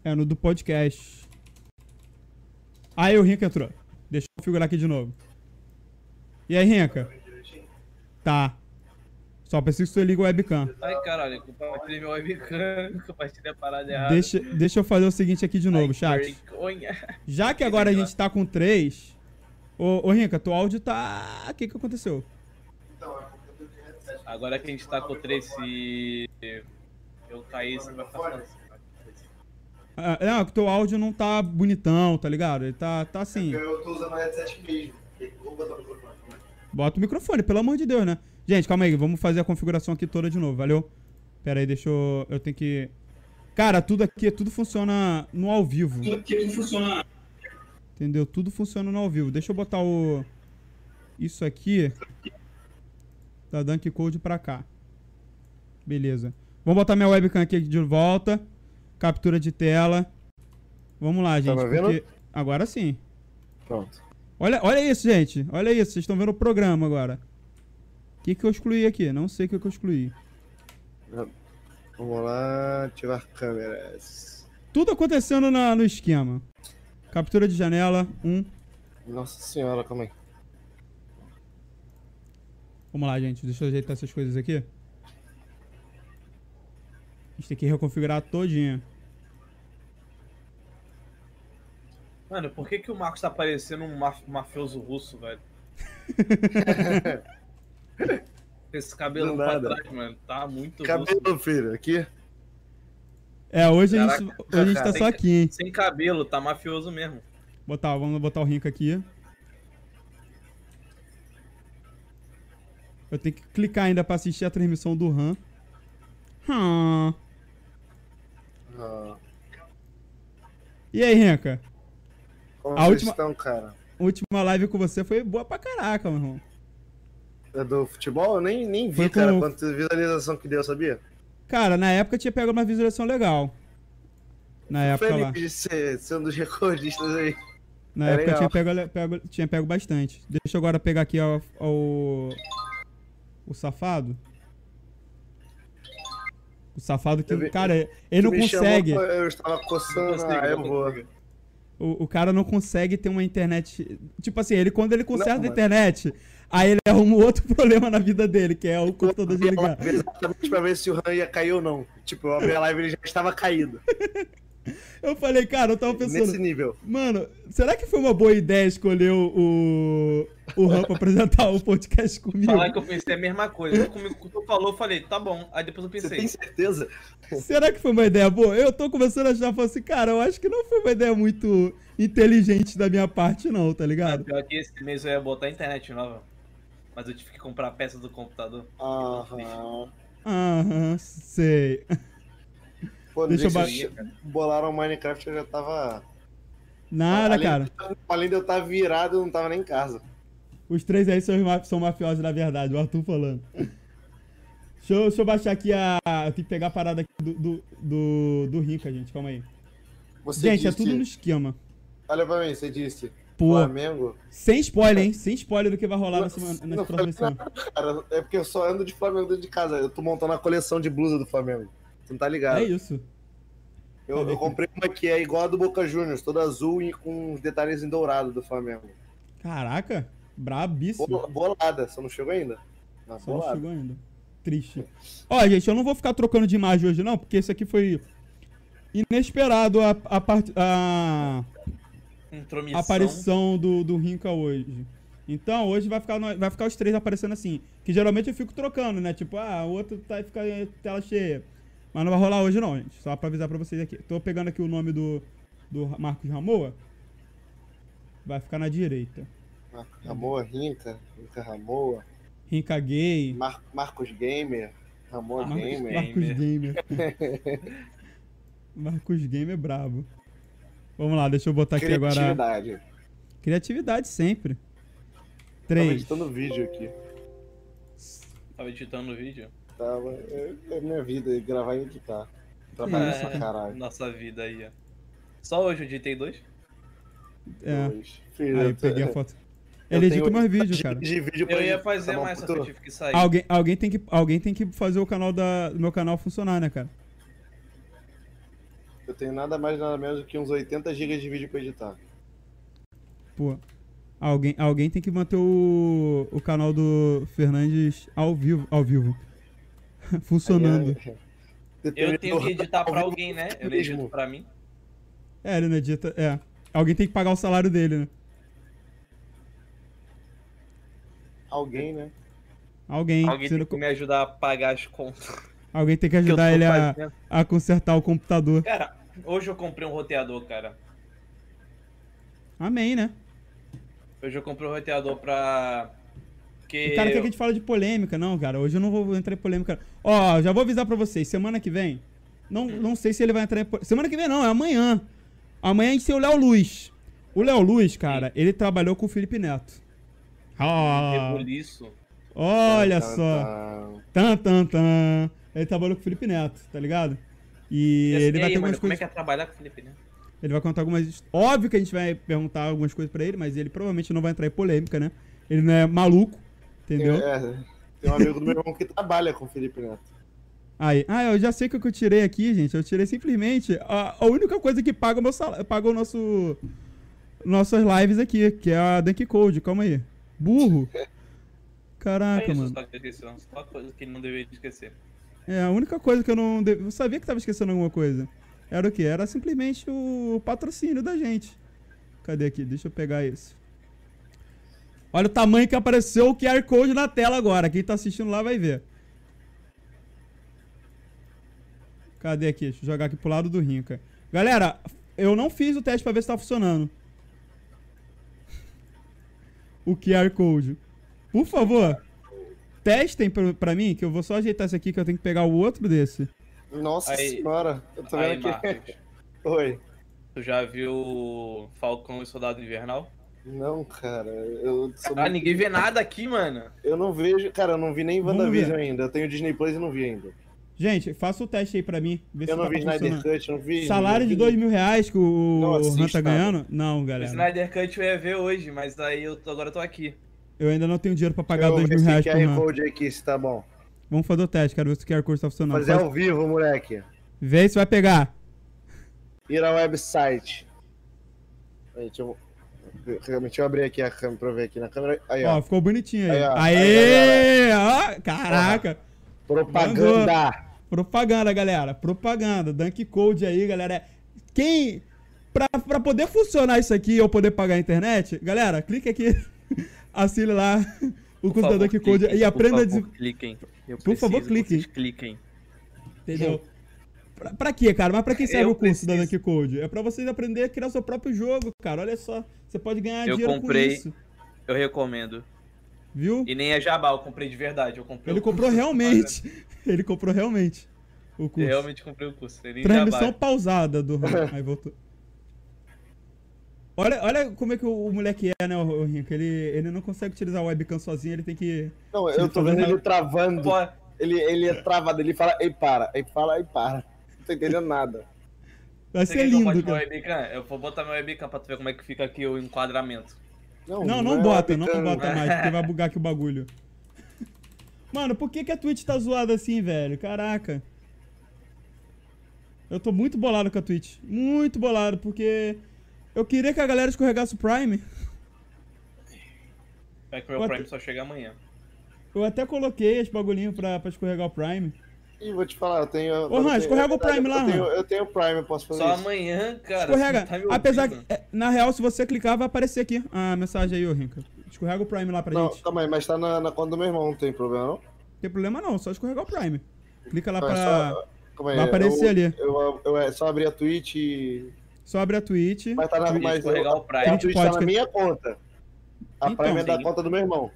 É no do podcast. Aí o Rinca entrou. Deixa eu configurar aqui de novo. E aí, Rinca? Tá. Só preciso que você liga o webcam. Ai, caralho, compartilhei meu webcam, compartilhei a parada errada. Deixa, deixa eu fazer o seguinte aqui de novo, Ai, chat. vergonha. Já que agora a gente tá com três. Ô, ô Rinca, teu áudio tá. O que que aconteceu? Agora que a gente tá com o 3, se eu cair, você vai falar assim. Ah, não, que teu áudio não tá bonitão, tá ligado? Ele tá, tá assim. Eu tô usando o headset mesmo. Vou botar o microfone. aí. Bota o microfone, pelo amor de Deus, né? Gente, calma aí, vamos fazer a configuração aqui toda de novo, valeu? Pera aí, deixa eu. Eu tenho que. Cara, tudo aqui, tudo funciona no ao vivo. Tudo funciona. Entendeu? Tudo funciona no ao vivo. Deixa eu botar o. Isso aqui. Da Dunk Code pra cá. Beleza. Vamos botar minha webcam aqui de volta. Captura de tela. Vamos lá, gente. me ouvindo? porque- Agora sim. Pronto. Olha, olha isso, gente. Olha isso. Vocês estão vendo o programa agora. O que, que eu excluí aqui? Não sei o que, que eu excluí. Vamos lá, ativar câmeras. Tudo acontecendo na- no esquema. Captura de janela. Um. Nossa senhora, calma aí. Vamos lá, gente. Deixa eu ajeitar essas coisas aqui. A gente tem que reconfigurar todinha. Mano, por que, que o Marcos tá parecendo um maf- mafioso russo, velho? Esse cabelo pra trás, mano, tá muito russo. Cabelo, filho, aqui. É, hoje a gente, Caraca, hoje a gente tá só aqui, hein? Sem cabelo, tá mafioso mesmo. Botar, vamos botar o Rinca aqui. Eu tenho que clicar ainda pra assistir a transmissão do RAM. Hum. Ah, E aí, Rinca? como A última- estão, cara? A última live com você foi boa pra caraca, meu irmão. É do futebol? Eu nem, nem vi, Foi com- cara, quanta visualização que deu, sabia? Cara, na época tinha pego uma visualização legal. Na época lá. Felipe de ser, ser um dos recordistas aí. Na É época legal. tinha pego, pego- tinha pego bastante. Deixa eu agora pegar aqui o. O safado. O safado que, Eu cara, ele não me chamou, consegue. eu estava coçando, consigo, ah, eu vou. O, o cara não consegue ter uma internet. Tipo assim, ele quando ele conserta Não, a mas- internet, aí ele arruma um outro problema na vida dele, que é o computador desligar. Exatamente pra ver se o RAM ia cair ou não. Tipo, eu abri a live e ele já estava caído. Eu falei, cara, eu tava pensando. Nesse nível. Mano, será que foi uma boa ideia escolher o, o Ram pra apresentar o podcast comigo? Falar que eu pensei a mesma coisa. Comigo, quando tu falou, eu falei, tá bom. Aí depois eu Você pensei, tem certeza? Será que foi uma ideia boa? Eu tô começando a achar, falando assim, cara, eu acho que não foi uma ideia muito inteligente da minha parte, não, tá ligado? pior que esse mês eu ia botar a internet nova. Mas eu tive que comprar peças do computador. Aham. Aham, sei. Pô, Deixa eu deixa ba- eu bolaram o Minecraft, eu já tava. Nada, além, cara. Além de eu estar virado, eu não tava nem em casa. Os três aí são, são mafiosos, na verdade, o Arthur falando. Deixa eu, deixa eu baixar aqui a. Eu tenho que pegar a parada aqui do, do, do, do Rica, gente, calma aí. Você gente, é disse, tudo no esquema. Olha pra mim, você disse. Pô, Flamengo. sem spoiler, hein? Sem spoiler do que vai rolar Não, nessa próxima semana. Cara, é porque eu só ando de Flamengo dentro de casa. Eu tô montando a coleção de blusa do Flamengo. Você não tá ligado? É isso. eu, eu comprei uma que é igual a do Boca Juniors, toda azul e com uns detalhes em dourado do Flamengo. Caraca, brabíssimo. Bol- Bolada, você não chegou ainda? Não, Só não bolada. chegou ainda. Triste. Ó, gente, eu não vou ficar trocando de imagem hoje, não, porque isso aqui foi inesperado a, a, part- a Intromissão. aparição do, do Rinca hoje. Então, hoje vai ficar, vai ficar os três aparecendo assim. Que geralmente eu fico trocando, né? Tipo, ah, o outro tá, fica em tela cheia. Mas não vai rolar hoje, não, gente. Só pra avisar pra vocês aqui. Tô pegando aqui o nome do, do Marcos Ramoa. Vai ficar na direita. Mar- Ramoa, Rinca, Rinca Ramoa, Rinca Gay. Mar- Marcos Gamer, Ramoa Marcos Gamer. Marcos Gamer. Marcos Gamer é brabo. Vamos lá, deixa eu botar aqui agora. Criatividade. Criatividade sempre. Tava 3. editando vídeo aqui. Tava editando o vídeo. Tava, é, é minha vida, gravar e editar. Pra cara. caralho. Nossa vida aí, ó. Só hoje eu editei dois? É. Dois. Aí, até- peguei a foto. Ele edita vídeos, 80 cara. De vídeo Eu ia fazer, tá mas só que eu tive que sair. Alguém, alguém, tem que, alguém tem que fazer o canal da, do meu canal funcionar, né, cara? Eu tenho nada mais nada menos do que uns 80 GB de vídeo pra editar. Pô. Alguém, alguém tem que manter o, o canal do Fernandes ao vivo. Ao vivo. Funcionando. Aí, é- Eu Depende tenho que editar pra alguém, né? Eu não mesmo. edito pra mim. É, ele não edita. É. Alguém tem que pagar o salário dele, né? Alguém, né? Alguém. Alguém tem não- que me ajudar a pagar as contas. Alguém tem que eu ajudar ele a, a consertar o computador. Cara, hoje eu comprei um roteador, cara. Amém, né? Hoje eu comprei um roteador pra. Que O cara quer que a gente fale de polêmica. Não, cara. Hoje eu não vou entrar em polêmica. Ó, já vou avisar pra vocês. Semana que vem. Não, não sei se ele vai entrar em. po- Semana que vem não, é amanhã. Amanhã a gente tem o Léo Luz. O Léo Luz, cara, ele trabalhou com o Felipe Neto. Ah, olha Tá, só. Tan, tan, tan. Ele trabalhou com o Felipe Neto, tá ligado? E assim, ele vai aí, ter algumas mano, como coisas. é que é trabalhar com o Felipe, né? Ele vai contar algumas. Óbvio que a gente vai perguntar algumas coisas pra ele, mas ele provavelmente não vai entrar em polêmica, né? Ele não é maluco, entendeu? É, tem um amigo do meu irmão que trabalha com o Felipe Neto. Aí, ah, eu já sei que o que eu tirei aqui, gente. Eu tirei simplesmente a, a única coisa que paga o meu salário, paga o nosso nossas lives aqui, que é a Dunk Code. Calma aí. Burro. É Caraca, isso mano. só que coisa que não deveria esquecer. É a única coisa que eu não. de- Eu sabia que tava esquecendo alguma coisa. Era o quê? Era simplesmente o patrocínio da gente. Cadê aqui? Deixa eu pegar isso. Olha o tamanho que apareceu o QR Code na tela agora. Quem tá assistindo lá vai ver. Cadê aqui? Deixa eu jogar aqui pro lado do Rinca. Galera, eu não fiz o teste pra ver se tá funcionando. O QR Code. Por favor, testem pra, pra mim, que eu vou só ajeitar esse aqui, que eu tenho que pegar o outro desse. Nossa Aí- senhora, eu tô Aí, vendo aqui. Marcos, Oi. tu já viu Falcão e Soldado Invernal? Não, cara, eu sou Ah, muito- ninguém vê nada aqui, mano. Eu não vejo, cara, eu não vi nem WandaVision ver. ainda. Eu tenho Disney Plus e não vi ainda. Gente, faça o teste aí pra mim. Vê Eu se não tá vi Snyder funcionando. Cut, não vi. Salário não de vi- 2 mil reais que o assisto tá nada. ganhando? Não, O galera. Snyder Cut eu ia ver hoje, mas daí eu tô- agora eu tô aqui. Eu ainda não tenho dinheiro pra pagar Eu 2 mil reais pro QR Han. Code aqui, se tá bom. Vamos fazer o teste, quero ver se o QR Code tá funcionando. Fazer Faz- ao vivo, moleque. Vê se vai pegar. Ir ao website. Aí, deixa eu... Deixa eu abrir aqui a câmera pra eu ver aqui na câmera. Aí, Ó, ó. ficou bonitinho aí. Aí, ó. Aê! Ó, caraca! Propaganda. Propaganda, galera. Propaganda. Dunk Code aí, galera. Quem. Pra, pra poder funcionar isso aqui e eu poder pagar a internet, galera, clique aqui. Assine lá o curso da Dunk Code cliquem, e aprenda a Por favor, cliquem. Eu Por favor, preciso que cliquem. vocês cliquem. Entendeu? Pra, pra quê, cara? Mas pra quem serve Eu o curso da preciso. Dunk Code? É pra vocês aprenderem a criar seu próprio jogo, cara. Olha só. Você pode ganhar Eu dinheiro comprei. com isso. Eu recomendo. Viu? E nem é jabá, eu comprei de verdade. Eu comprei Ele o curso comprou eu tô realmente. Ele comprou realmente o curso. Eu realmente comprei o curso. Nem Transmissão jabá. pausada do. Aí voltou. Olha, olha como é que o, o moleque é, né, o, Rinco? Ele, ele não consegue utilizar o webcam sozinho, ele tem que. Não, Ele eu tô vendo ele travando. Ele, ele é travado, ele fala, ei, para, ei, fala, ei, para. Não tô entendendo nada. Vai ser lindo, cara. webcam? Eu vou botar meu webcam pra tu ver como é que fica aqui o enquadramento. Não, não é bota, não bota mais, porque vai bugar aqui o bagulho. Mano, por que, que a Twitch tá zoada assim, velho? Caraca. Eu tô muito bolado com a Twitch. Muito bolado, porque eu queria que a galera escorregasse o Prime. É que o meu Prime só chega amanhã. Eu até coloquei esse bagulhinho pra, pra escorregar o Prime. Ih, vou te falar, eu tenho. Ô, Han, escorrega o Prime lá, eu eu tenho Prime, eu posso fazer Só isso. amanhã, cara. Escorrega. tá me Apesar que, é, na real, se você clicar, vai aparecer aqui a mensagem aí, ô Rinca. Escorrega o Prime lá pra Não, gente. calma aí, mas tá na, na conta do meu irmão, não tem problema, não? Não tem problema não, só escorregar o Prime. Clica lá Não, é pra. só- calma aí, vai aparecer eu, ali. Eu, eu, é só abrir a Twitch e. Só abre a Twitch. Mas tá na. Mas o Prime. a Twitch tá na minha conta. A Então, Prime é da conta do meu irmão.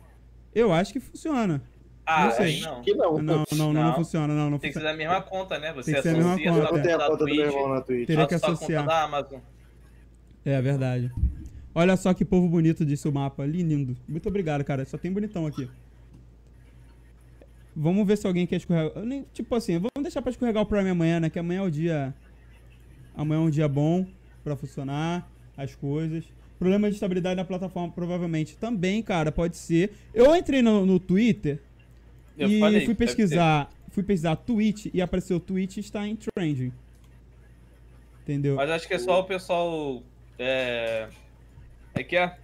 Eu acho que funciona. Ah, Não sei. não. Que não. Não, não, não, não Não. funciona, não, não Tem que ser da mesma conta, né? Você Tem que ser a mesma conta, sua Eu não tenho a conta do meu irmão na Twitch. Teria que associar. conta da Amazon. É verdade. Olha só que povo bonito disse o mapa. Lindo. Muito obrigado, cara. Só tem bonitão aqui. Vamos ver se alguém quer escorregar. eu nem- Tipo assim, vamos deixar pra escorregar o Prime amanhã, né? Que amanhã é o dia. Amanhã é um dia bom pra funcionar as coisas. Problema de estabilidade na plataforma, provavelmente. Também, cara, pode ser. Eu entrei no, no Twitter Eu e falei, fui pesquisar. Fui pesquisar Twitch e apareceu Twitch está em trending. Entendeu? Mas acho que é só o pessoal. É. É que é?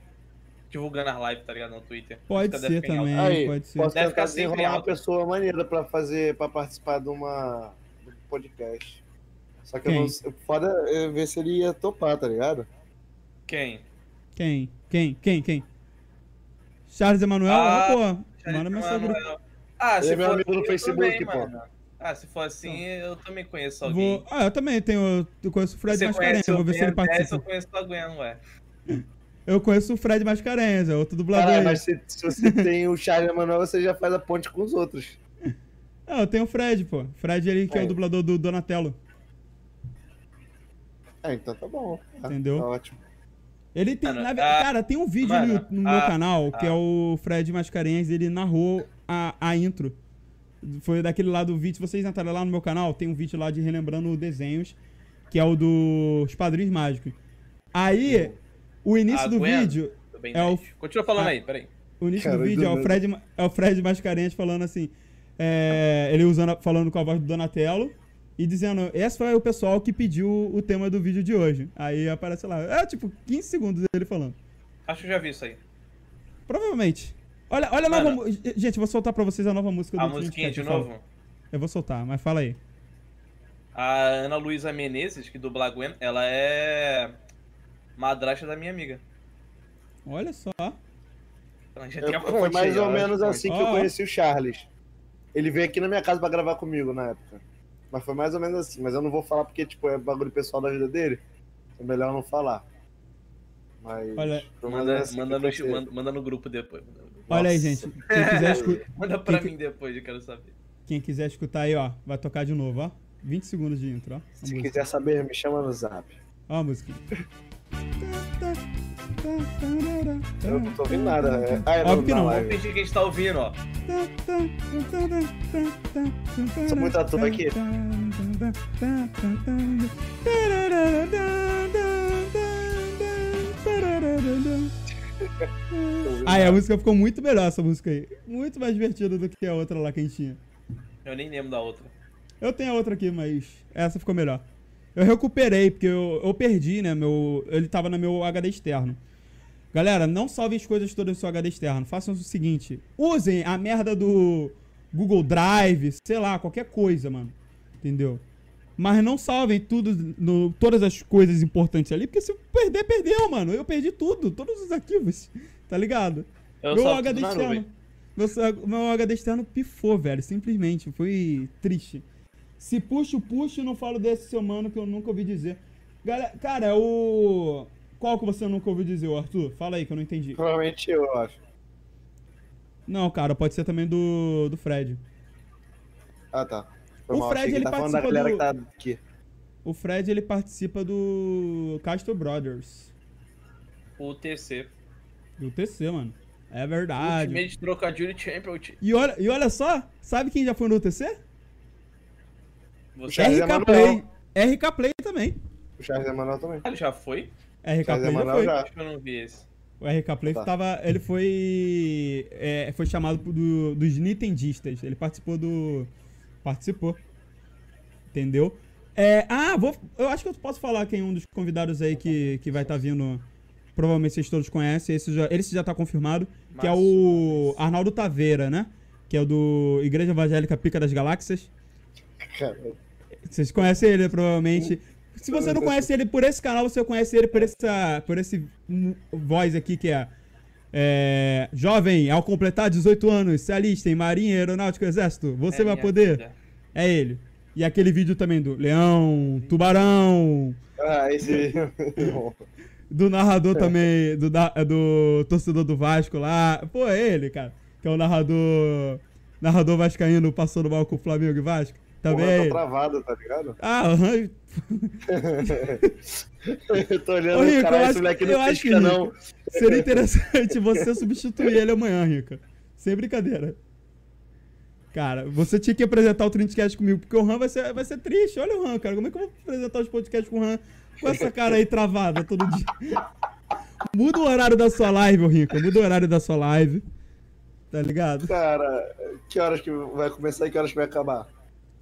Divulgando as lives, tá ligado? No Twitter. Pode ser também, Aí, pode ser. posso Deve ficar sempre desenrolar uma pessoa maneira pra fazer, pra participar de uma de um podcast. Só que eu Quem? não sei, foda é ver se ele ia topar, tá ligado? Quem? Quem? Quem? Quem? Quem? Charles Emanuel? Ah, Ah, pô. Manda Não, mensagem. não. Ah, Ele se é meu for amigo no assim, Facebook, também, pô. mano. Ah, se for assim, eu também conheço alguém. Vou... Ah, eu também tenho. Eu conheço o Fred Você Mascarenhas. o vou ver se ele Ben 10, participa. eu conheço o Gwen, ué. Eu conheço o Fred Mascarenhas, é outro dublador. Caralho, mas se, se você tem o Charlie Emanuel, você já faz a ponte com os outros. Ah, eu tenho o Fred, pô. Fred, ele que é o Aí. dublador do Donatello. Ah, então tá bom. Tá, Entendeu? Tá ótimo. Ele tem. Na ah, cara, tem um vídeo mano, no, no meu ah, canal que ah. é o Fred Mascarenhas, ele narrou a, a intro. Foi daquele lá do vídeo. Se vocês entrarem lá no meu canal, tem um vídeo lá de relembrando desenhos, que é o dos Padrinhos Mágicos. Aí, o início Ah, do Gwen. vídeo. É o- 10. Continua falando Ah. aí, peraí. O início Cara, do vídeo é o, do Fred, é o Fred Mascarenhas falando assim. é, ele usando, falando com a voz do Donatello e dizendo: Esse foi o pessoal que pediu o tema do vídeo de hoje. Aí aparece lá. É tipo 15 segundos dele falando. Acho que eu já vi isso aí. Provavelmente. Olha, olha a nova. Mano. mu- Gente, vou soltar pra vocês a nova música do A musiquinha Cat, de falo. novo. Eu vou soltar, mas fala aí. A Ana Luísa Menezes, que dubla a Gwen, ela é madrasta da minha amiga. Olha só. Então Eu- foi mais ou ó, menos fonte. assim que eu conheci o Charles. Ele veio aqui na minha casa pra gravar comigo na época. Mas foi mais ou menos assim. Mas eu não vou falar porque, tipo, é bagulho pessoal da vida dele. É melhor não falar. Mas. Olha- Manda, assim manda, no, manda, manda no grupo depois. Olha aí, gente. Quem quiser, escu- Manda pra que- mim depois, eu quero saber. Quem quiser escutar aí, ó, vai tocar de novo, ó. 20 segundos de intro, ó. Se música. quiser saber, me chama no zap. Ó a música. Eu não tô ouvindo nada. É... Ah, é Óbvio que não. Vamos fingir que a gente tá ouvindo, ó. Sou muito ator aqui. Aí a música ficou muito melhor, essa música aí. Muito mais divertida do que a outra lá que a gente tinha. Eu nem lembro da outra. Eu tenho a outra aqui, mas essa ficou melhor. Eu recuperei, porque eu, eu perdi, né? Meu, ele tava no meu HD externo. Galera, não salvem as coisas todas no seu HD externo. Façam o seguinte: usem a merda do Google Drive, sei lá, qualquer coisa, mano. Entendeu? Mas não salvem tudo, no, todas as coisas importantes ali, porque se perder, perdeu, mano. Eu perdi tudo, todos os arquivos, tá ligado? Eu meu HD externo. Meu, meu HD externo pifou, velho. Simplesmente. Foi triste. Se puxo, puxo, não falo desse seu mano que eu nunca ouvi dizer. Galera, cara, é o. Qual que você nunca ouviu dizer, ô Arthur? Fala aí que eu não entendi. Provavelmente eu acho. Não, cara, pode ser também do, do Fred. Ah, tá. Foi O mal, Fred, ele tá falando da participa galera do- que tá aqui. O Fred, ele participa do Castro Brothers. O TC. Do TC, mano. É verdade. Ultimate Trocadilho Championship. E olha, e olha só, sabe quem já foi no TC? O Você RK Emanuel. Play. RK Play também. O Charles Emanuel também. Ah, ele já foi? RK Charles Play já Emanuel foi. já. Acho que eu não vi esse. O RK Play Tá. tava. Ele foi. é, foi chamado do, dos Nintendistas. Ele participou do. Participou. Entendeu? É, ah, vou, eu acho que eu posso falar quem é um dos convidados aí que, que vai estar vindo. Provavelmente vocês todos conhecem. Esse já, esse já tá confirmado. Que é o Arnaldo Taveira, né? Que é o do Igreja Evangélica Pica das Galáxias. Vocês conhecem ele, provavelmente. Se você não conhece ele por esse canal, você conhece ele por, essa, por esse hum, voz aqui que é, é, Jovem, ao completar 18 anos, se alistem, Marinha, Aeronáutica, Exército, você É vai poder. vida. É ele. E aquele vídeo também do Leão, Tubarão, ah, esse. do narrador também, do, do torcedor do Vasco lá. Pô, é ele, cara. Que é o narrador. Narrador vascaíno passando mal com o Flamengo e Vasco. Também é Porra, tô ele. travado, tá ligado? Ah, eu tô olhando, Ô, Rico, eu caralho, acho- esse moleque eu não acho que não. Seria interessante você substituir ele amanhã, Rica. Sem brincadeira. Cara, você tinha que apresentar o Trintcast comigo, porque o Han vai ser, vai ser triste. Olha o Han, cara. Como é que eu vou apresentar os podcasts com o Han com essa cara aí travada todo dia? Muda o horário da sua live, ô Rica. Muda o horário da sua live. Tá ligado? Cara, que horas que vai começar e que horas que vai acabar?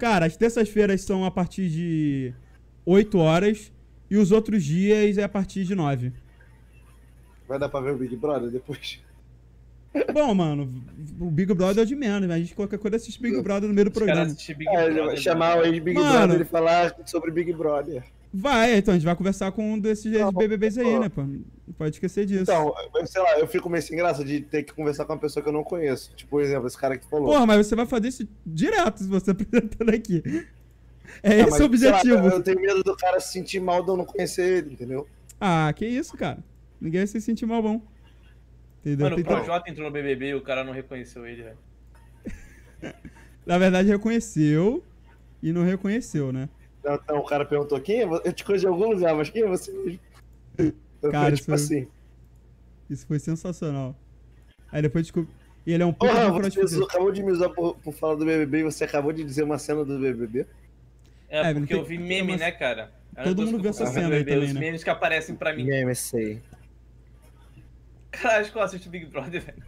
Cara, as terças-feiras são a partir de 8 horas e os outros dias é a partir de 9. Vai dar pra ver o Big Brother depois? Bom, mano, o Big Brother é o de menos, mas a gente qualquer coisa assiste Big Brother no meio do programa. Big É, Brother, chamar o mano. ex-Big. Brother e falar sobre Big Brother. Vai, então a gente vai conversar com um desses Não, BBBs aí, né, pô? Não pode esquecer disso. Então, eu- sei lá, eu fico meio sem graça de ter que conversar com uma pessoa que eu não conheço. Tipo, por exemplo, esse cara que falou. Porra, mas você vai fazer isso direto se você apresentando aqui. É Ah, esse mas, o objetivo. lá, eu tenho medo do cara se sentir mal de eu não conhecer ele, entendeu? Ah, que isso, cara. Ninguém vai se sentir mal bom. Entendeu? Mano, o Então, Projota entrou no BBB e o cara não reconheceu ele, velho. na verdade, reconheceu e não reconheceu, né? Então o cara perguntou quem é? Eu te conheço de algum lugar, mas quem é você mesmo? Eu Cara, falei, isso tipo foi- assim. Isso foi sensacional. Aí depois descobriu. E ele é um pouco Porra, você acabou de me usar por, por falar do BBB e você acabou de dizer uma cena do BBB? É, É, porque tem- eu vi meme, mas- né, cara? É Todo mundo viu eu essa cena aí BBB, Os também, né? memes que aparecem pra mim. Game, sei. Cara, acho que eu assisto Big Brother, velho.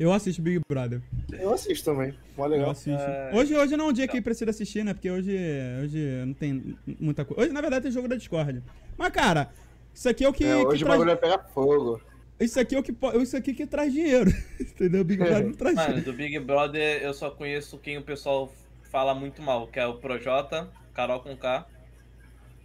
Eu assisto Big Brother. Eu assisto também. Mó Eu legal. assisto. Ah, Hoje, hoje não é um dia que precisa assistir, né? Porque hoje, hoje não tem muita coisa. Hoje, na verdade, tem jogo da Discord. Mas, cara, isso aqui é o que. É, que hoje o traz- bagulho vai pegar fogo. Isso aqui é o que Isso aqui que traz dinheiro. Entendeu? Big Brother não traz Mano, dinheiro. do Big Brother eu só conheço quem o pessoal fala muito mal, que é o Projota, Carol com K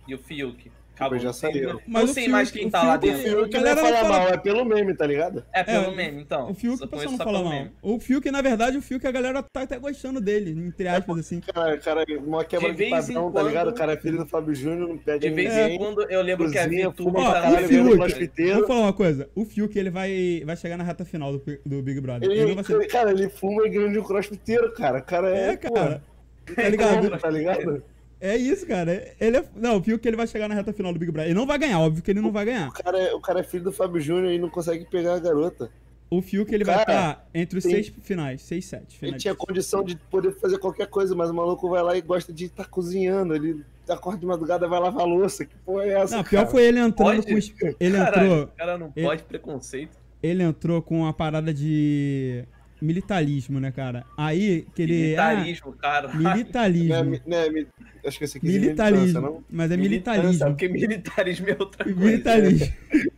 e o Fiuk. Acabou. já não saiu. Não, Mas o sei mais quem o tá lá Fiuk- O dentro. Fiuk não galera não fala mal, é pelo meme, tá ligado? É pelo É, meme, então. O Fiuk, o pessoal conheço não fala mal. meme. O Fiuk, na verdade, o Fiuk, a galera tá até gostando dele, entre aspas, assim. Cara, cara, uma quebra De de, vez em padrão, tá ligado? O quando- cara é filho do Fábio Júnior, não pede De vez em quando eu lembro que a cozinha, VTube fuma Ó, pra o caralho, vendo Fiuk- crossfiteiro. Vou falar uma coisa. O Fiuk, ele vai, vai chegar na reta final do, do Big Brother. Ele, Ele, não vai ser... Cara, ele fuma e ganha de um crossfiteiro, cara. O cara é, É, cara. pô, Tá ligado? tá ligado? É isso, cara. Ele é... Não, o Fiuk, ele vai chegar na reta final do Big Brother. Ele não vai ganhar, óbvio que ele não vai ganhar. O cara, é, o cara é filho do Fábio Júnior e não consegue pegar a garota. O Fiuk, ele vai estar entre os tem- seis finais. Seis, sete Ele finais. tinha condição de poder fazer qualquer coisa, mas o maluco vai lá e gosta de estar cozinhando. Ele acorda de madrugada vai lavar louça. Que porra é essa? Não, pior cara? foi ele entrando Pode? com... os- Ele Caralho, entrou... o cara não ele- pode preconceito. Ele entrou com uma parada de... Militarismo, né, cara? Aí, que ele... ah, Militarismo, cara. militarismo. Não é, não é, acho que esse aqui é militância, Militarismo. não? Mas é Militância, militarismo. Porque militarismo é outra coisa. Militarismo.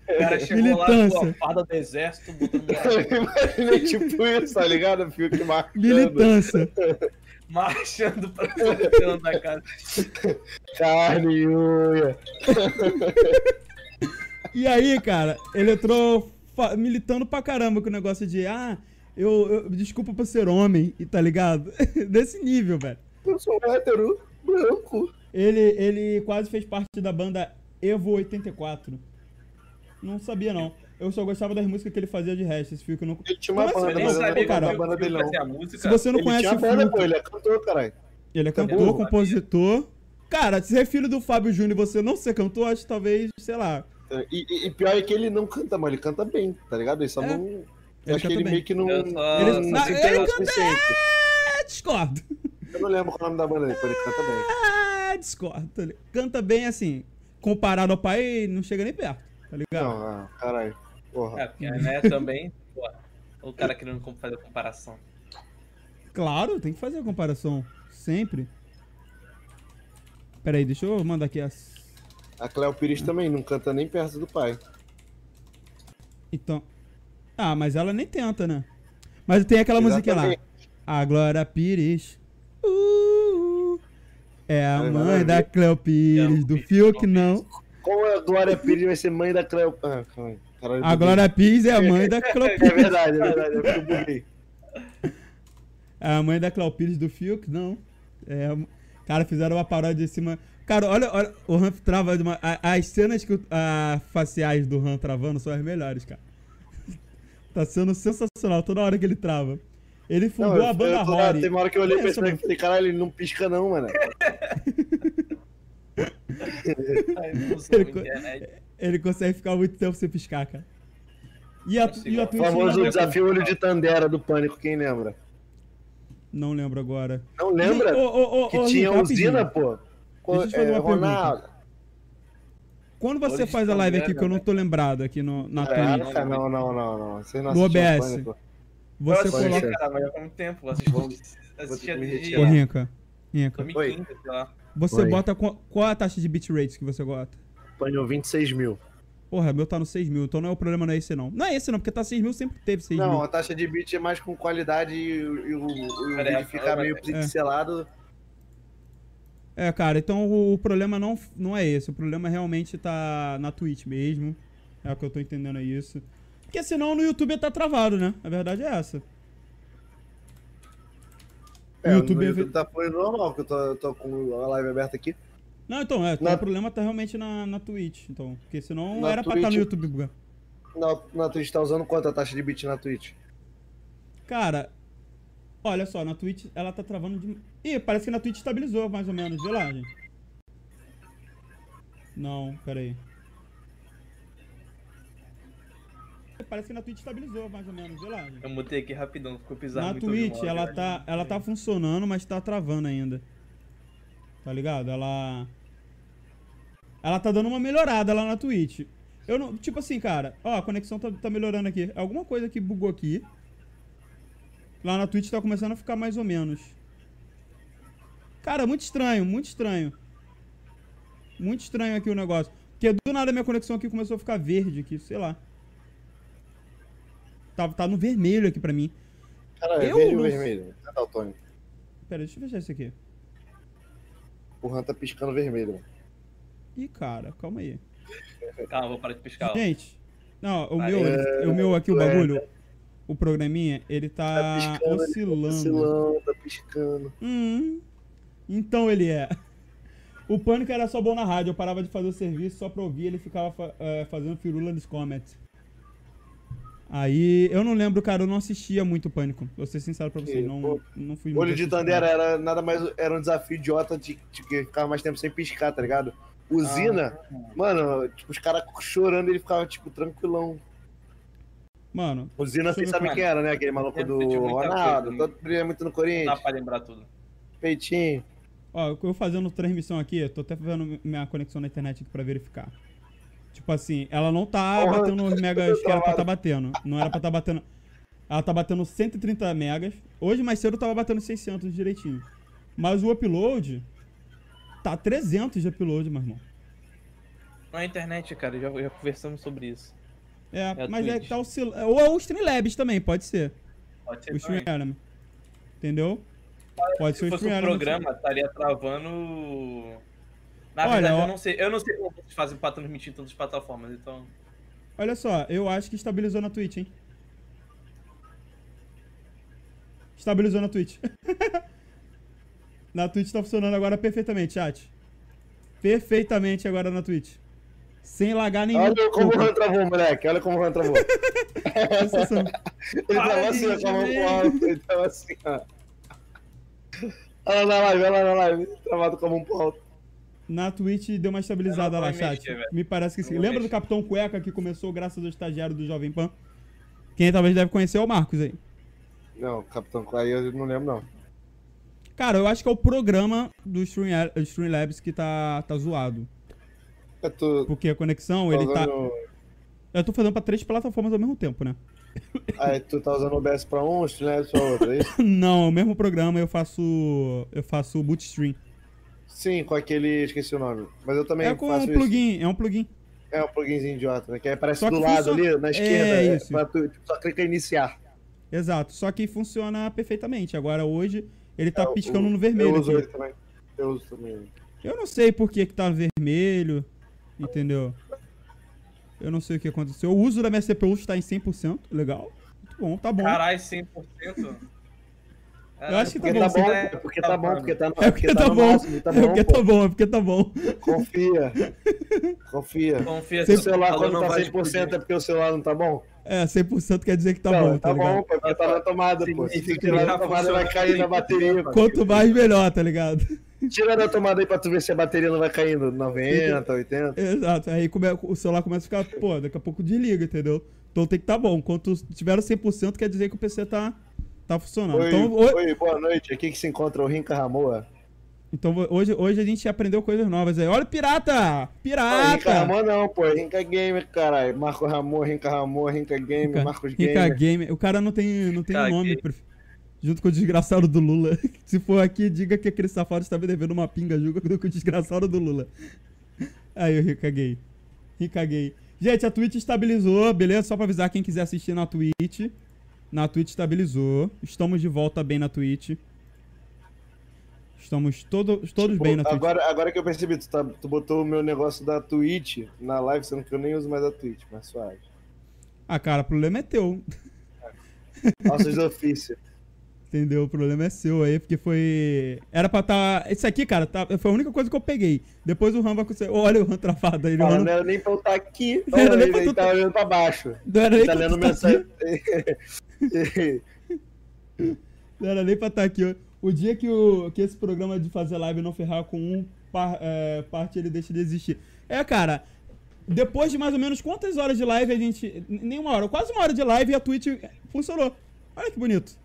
O cara chegou lá com Militância. a farda do exército, botando uma- Imaginei tipo isso, tá ligado? Fico marcando. Militância. marchando pra cima da casa. Carne e unha. E aí, cara, ele entrou militando pra caramba com o negócio de, ah, eu, eu- desculpa por ser homem, e tá ligado? Desse nível, velho. Eu sou um hétero branco. Ele, ele quase fez parte da banda Evo 84. Não sabia, não. Eu só gostava das músicas que ele fazia de resto. Esse filme que eu não. Ele tinha uma Como assim? banda, mas eu não sabia lembro cara. banda dele, não. Se você não Ele conhece tinha o banda, Fiuk, pô, ele é cantor, caralho. ele é cantor, compositor. Cara, se é filho do Fábio Júnior e você não ser cantor, acho que talvez, sei lá. E, e- e pior é que ele não canta, mas ele canta bem, tá ligado? Ele só É. não. Ele Eu acho que canta ele bem. meio que não. Ele não Não, se ele canta-. É, discordo. Eu não lembro é o nome da banda dele, pô, ele canta bem. É, discordo. Ele canta bem assim. Comparado ao pai, não chega nem perto, tá ligado? Não, ah, caralho. Porra. É, porque, né, também, pô, o cara querendo fazer comparação. Claro, tem que fazer a comparação. Sempre. Pera aí, deixa eu mandar aqui as. A Cléo Pires também não canta nem perto do pai. Então. Ah, mas ela nem tenta, né? Mas tem aquela musiquinha lá. A Glória Pires. Uh, é a É, mãe da. Cleo Pires, do Fiuk não. Como a Glória Pires vai ser mãe da Cléo. Ah. Caralho, A. Glória Pires é a mãe da Cleo É Pires. verdade, é verdade. É porque eu buguei. É a mãe da Cleo Pires do Fiuk? Não. É, cara, fizeram uma paródia em cima. Cara, olha, olha o Han trava de uma. a- As cenas que a, faciais do Han travando são as melhores, cara. Tá sendo sensacional toda hora que ele trava. Ele Não, fundou eu, a banda Rory. Tem uma hora que eu olhei pra Pensa, esse moleque mano. e falei, caralho, ele não pisca não, mano. Não sou Ele co-. Ele consegue ficar muito tempo sem piscar, cara. E a, e a O Twitch famoso não, desafio olho de Tandera do Pânico, quem lembra? não lembro agora. Não lembra? Ô, ô, ô, que ô, tinha usina, rapidinho. pô. Deixa eu te fazer é, uma pergunta. Quando você Todos faz a live aqui, que eu não né? tô lembrado aqui no, na É, Twitch, não, não, não, não. Vocês não No OBS. Pânico? você eu assisti, coloca. cara, mas faz muito tempo. Eu assisti, ter que me desde Ô. Rinca. Rinca. 2015, sei lá. Você Oi. bota. Qual, qual a taxa de bitrate que você bota? Pânico 26 mil. Porra, meu tá no 6 mil, então não é o problema, não é esse não. Não é esse não, porque tá 6 mil, sempre teve 6 Não, mil. a taxa de bit é mais com qualidade e, o- e o, e o Pera aí, vídeo fica meio vai. pixelado. É, cara, então o, o problema não, não é esse. O problema realmente tá na Twitch mesmo. É o que eu tô entendendo é isso. Porque senão no YouTube tá travado, né? A verdade é essa. É, YouTube no é YouTube ve- tá fluindo normal, porque eu tô, eu tô com a live aberta aqui. Não, então, é, Na- o problema tá realmente na, na Twitch, então. Porque senão Na era pra estar no Twitch- YouTube bugar. Na, na Twitch tá usando quanto a taxa de bit na Twitch? Cara, olha só, na Twitch ela tá travando de. Ih, parece que na Twitch estabilizou mais ou menos, vê lá, gente. Não, pera aí. Parece que na Twitch estabilizou mais ou menos, vê lá, gente. Eu mutei aqui rapidão, ficou pisado Na muito Twitch ela cara. tá, ela tá funcionando, mas tá travando ainda. Tá ligado? Ela. Ela tá dando uma melhorada lá na Twitch. Eu não. Tipo assim, cara, ó, a conexão tá, tá melhorando aqui. Alguma coisa que bugou aqui. Lá na Twitch tá começando a ficar mais ou menos. Cara, muito estranho, muito estranho. Muito estranho aqui o negócio. Porque do nada minha conexão aqui começou a ficar verde aqui, sei lá. Tá, tá no vermelho aqui pra mim. Cara, é Eu verde ou não- vermelho? Cadê daltônico? Pera, deixa eu fechar isso aqui. O Han tá piscando vermelho. mano. Ih, cara, calma aí. Calma, vou parar de piscar. ó. Gente, não, o Vai. meu, ele- o meu aqui, o é. bagulho, o programinha, ele tá, Tá piscando, ele tá oscilando. Oscilando, tá piscando. Hum, então ele é. O pânico era só bom na rádio, eu parava de fazer o serviço só pra ouvir, ele ficava eh, fazendo firula nos comments. Aí, eu não lembro, cara, eu não assistia muito Pânico. Vou ser sincero pra vocês, não, pô, não fui Olho muito de assistir. Tandera era nada mais. Era um desafio idiota de, de que ficava mais tempo sem piscar, tá ligado? Usina, mano, tipo, os caras chorando ele ficava, tipo, tranquilão. Mano, vocês ver sabem como- quem era, né? Aquele maluco do Ronaldo, coisa, todo brilha muito no Não dá Corinthians, pra lembrar tudo. peitinho. Ó, eu fazendo transmissão aqui, eu tô até vendo minha conexão na internet aqui pra verificar. Tipo assim, ela não tá Porra, batendo os megas que era pra tá batendo. Não era pra tá batendo. Ela tá batendo 130 megas. Hoje mais cedo eu tava batendo 600 direitinho. Mas o upload tá 300 de upload, meu irmão. É internet, cara, já, já conversamos sobre isso. É, É mas é Twitch. que tá oscilando. Ou é o Streamlabs também, pode ser. Pode ser O também. Stream Element. Entendeu? Pode ser Se o fosse um programa, estaria travando. Na Olha, verdade, ó- eu não sei. Eu não sei como vocês fazem pra transmitir em todas as plataformas, então. Olha só, eu acho que estabilizou na Twitch, hein? Estabilizou na Twitch. na Twitch tá funcionando agora perfeitamente, chat. Perfeitamente agora na Twitch. Sem lagar nenhum. Olha como o. Han travou, moleque. Olha como o Han travou. Ele tava assim, ó, com a mão pro gemer. alto. Ele tava assim, ó. Olha lá na live, olha lá na live. Travado com a mão pro alto. Na Twitch deu uma estabilizada lá, chat. mexer, velho. Me parece que sim. Lembra do mexer. Capitão Cueca que começou graças ao estagiário do Jovem Pan? Quem talvez deve conhecer é o Marcos aí. Não, Capitão Clay eu não lembro, não. Cara, eu acho que é o programa do Stream, Streamlabs que tá, tá zoado. Porque a conexão, ele tá. usando... Eu tô fazendo pra três plataformas ao mesmo tempo, né? Aí tu tá usando o OBS pra um, o pra outro, é isso? Não, é o mesmo programa eu faço. Eu faço bootstream. Sim, com aquele. Esqueci o nome. Mas eu também É com faço um plugin, é um plugin. isso. É um pluginzinho idiota, né? Que aparece Só do lado funciona- ali, na É, esquerda. É, isso. pra tu, tipo, só clica em iniciar. Exato. Só que funciona perfeitamente. Agora hoje ele tá É, o- piscando no vermelho Eu uso aqui. ele também. Eu uso também. Eu não sei por que, que tá vermelho. Entendeu? Eu não sei o que aconteceu. O uso da minha CPU está em 100%. Legal. Muito bom, tá bom. Caralho, 100%. Eu acho que Porque bom, tá bom, é porque tá bom, porque tá, no- é porque tá no bom. máximo, tá é bom, porque pô. tá bom, é porque tá bom. Confia. Confia. Confia Se o celular quando não tá vai 100% é porque o celular não tá bom? É, 100% quer dizer que tá Não, bom, tá, tá ligado? bom, pô, porque tá na tomada, pô. Se tirar da tá tomada vai cair na bateria. Quanto mais, melhor, tá ligado? Tira da tomada aí pra tu ver se a bateria não vai caindo 90, 80. Exato. Aí come- o celular começa a ficar, pô, daqui a pouco desliga, entendeu? Então tem que tá bom. Quando tiver 100%, quer dizer que o PC tá, tá funcionando. Oi, Então, oi- oi, boa noite. Aqui que se encontra o Rinca Ramoa. Então hoje, hoje a gente aprendeu coisas novas aí. Olha o pirata! Não, Rinca Pirata! Ramon não, pô. Rinca Gamer, caralho. Marco Ramon, Rinca Ramon, Rinca Gamer, Rica- Marcos Rica Gamer. Gamer. O cara não tem, não tem nome. Gamer. Junto com o desgraçado do Lula. Se for aqui, diga que aquele safado está me devendo uma pinga junto com o desgraçado do Lula. Aí, Gay. Rica Gay. Gente, a Twitch estabilizou, beleza? Só pra avisar quem quiser assistir na Twitch. Na Twitch estabilizou. Estamos de volta bem na Twitch. Estamos todo, todos Tipo, bem na Twitch. agora, agora que eu percebi, tu, tá- tu botou o meu negócio da Twitch na live, sendo que eu nem uso mais a Twitch, mas suave. Ah, cara, o problema é teu. Nossos de ofício. Entendeu? O problema é seu aí, porque foi. Era pra tá. Esse aqui, cara, tá... foi a única coisa que eu peguei. Depois o Ram vai conseguir. Olha o Ram travado aí. Ele rolando- não era nem pra eu estar aqui, Não era nem ele, pra ele tu tá tá- olhando pra baixo. Não era nem Ele tá pra lendo tu tá mensagem. Não era nem pra estar aqui. O dia que, o, que esse programa de fazer live não ferrar com um par- é, parte, ele deixa de existir. É, cara, depois de mais ou menos quantas horas de live a gente. n- Nem uma hora, quase uma hora de live e a Twitch funcionou. Olha que bonito.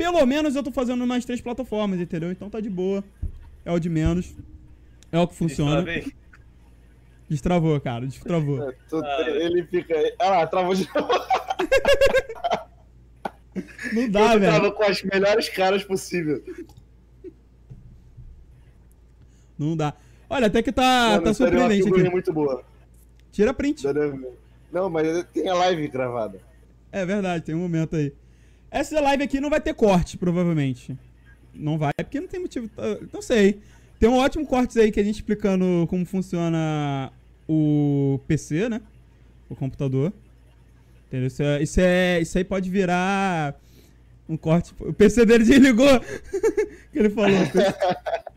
Pelo menos eu tô fazendo mais três plataformas, entendeu? Então tá de boa. É o de menos. É o que funciona. Destravou, cara, destravou. Tu- ele fica. Ah lá, travou de novo. Não dá, Ele velho. tava com as melhores caras possível. Não dá. Olha, até que tá, Mano, tá surpreendente aqui. muito boa. Tira print. Não, mas tem a live gravada. É verdade, tem um momento aí. Essa live aqui não vai ter corte, provavelmente. Não vai, porque não tem motivo. tá, Não sei. Tem um ótimo corte aí que a gente explicando como funciona o PC, né? O computador. Entendeu? Isso, é, isso, é, isso aí pode virar um corte. O PC dele desligou. que ele falou.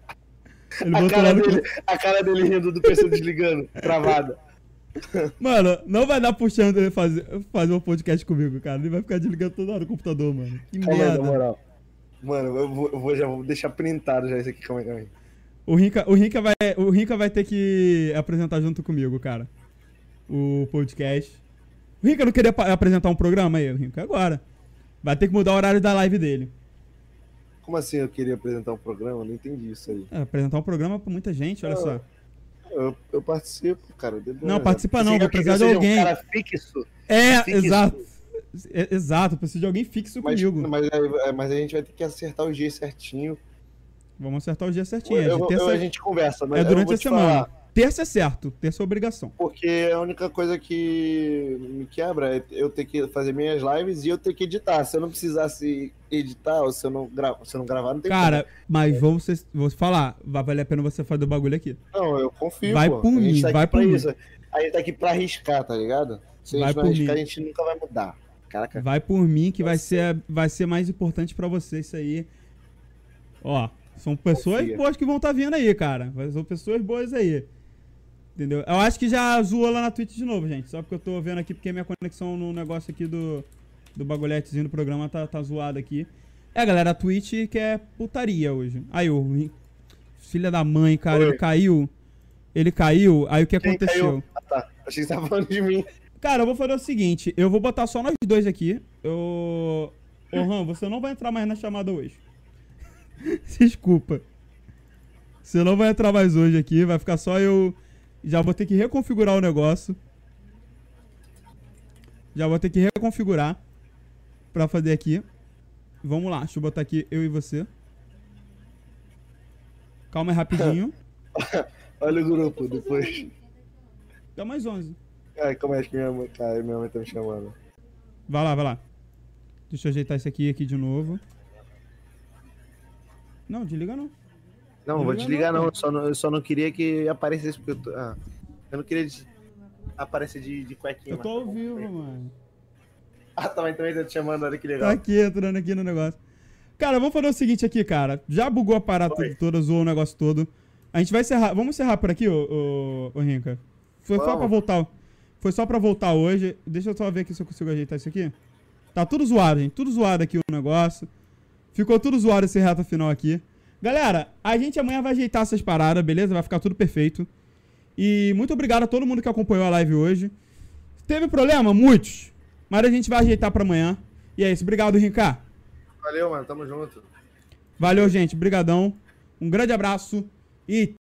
Ele A cara, dele, a cara dele rindo do PC desligando, travada. Mano, não vai dar pro Xander fazer, fazer um podcast comigo, cara. Ele vai ficar desligando toda hora o computador, mano. Que Calma aí, na merda. moral. Mano, eu vou, eu vou- já vou deixar printado já isso aqui, calma aí, calma aí. O Rinca, o, Rinca vai, o Rinca vai ter que apresentar junto comigo, cara. O podcast. O Rinca não queria apresentar um programa aí, o Rinca? Agora. Vai ter que mudar o horário da live dele. Como assim eu queria apresentar um programa? Não entendi isso aí. É, apresentar um programa pra muita gente, olha só. Eu, eu participo, cara. Não, participa não, vou precisar de alguém. Um cara fixo. É, Fixo. exato. É, exato, preciso de alguém fixo Mas, comigo. mas, aí- mas a gente vai ter que acertar os dias certinho. Vamos acertar o dia certinho. Eu- é, eu- terça- a gente conversa, mas é eu durante vou a te semana. falar, Terça é certo, terça é obrigação. porque a única coisa que me quebra é eu ter que fazer minhas lives e eu ter que editar. Se eu não precisasse editar, ou se eu não, gra... se eu não gravar, não tem Cara, mas vou, você, vou falar, vai valer a pena você fazer o bagulho aqui. como. Não, eu confio, Vai pô. por a mim, tá vai por mim. isso. A gente tá aqui pra arriscar, tá ligado? Se a Vai gente não arriscar, mim. a gente nunca vai mudar. Caraca. Vai por mim que vai Vai ser, vai ser mais importante pra você isso aí. Ó, são pessoas Confia. boas que vão estar vindo aí, cara. São pessoas boas aí. Entendeu? Eu acho que já zoou lá na Twitch de novo, gente. Só porque eu tô vendo aqui, porque minha conexão no negócio aqui do, do bagulhetezinho do programa tá, tá zoada aqui. É, galera, a Twitch quer putaria hoje. Aí, o filha da mãe, cara, Oi. ele caiu. Ele caiu, aí o que Quem aconteceu? Ah, tá. Achei que você tava falando de mim. Cara, eu vou fazer o seguinte, eu vou botar só nós dois aqui. Eu. Ô, Ram, você não vai entrar mais na chamada hoje. Desculpa. Você não vai entrar mais hoje aqui, vai ficar só eu. Já vou ter que reconfigurar o negócio. Já vou ter que reconfigurar pra fazer aqui. Vamos lá, deixa eu botar aqui eu e você. Calma aí rapidinho. Olha o grupo depois. Dá mais 11. Ai, como é que minha mãe, cara, minha mãe tá me chamando? Vai lá, vai lá. Deixa eu ajeitar isso aqui, aqui de novo. Não, desliga não. Não, não vou Desliga desligar não, não. Eu só não, eu só não queria que aparecesse porque eu tô. Ah, eu não queria de- aparecer de, de cuequinha. Eu tô ao tá vivo, mano. Ah, também também tá te chamando, olha que Tá legal. aqui, entrando aqui no negócio. Cara, vamos fazer o seguinte aqui, cara. Já bugou a parada Oi. toda, zoou o negócio todo. A gente vai encerrar. Vamos encerrar por aqui, ô, ô, ô Rinca? Foi só pra voltar. Foi só pra voltar hoje. Deixa eu só ver aqui se eu consigo ajeitar isso aqui. Tá tudo zoado, gente. Tudo zoado aqui o negócio. Ficou tudo zoado esse reto final aqui. Galera, a gente amanhã vai ajeitar essas paradas, beleza? Vai ficar tudo perfeito. E muito obrigado a todo mundo que acompanhou a live hoje. Teve problema? Muitos. Mas a gente vai ajeitar pra amanhã. E é isso. Obrigado, Rinca. Valeu, mano. Tamo junto. Valeu, gente. Brigadão. Um grande abraço e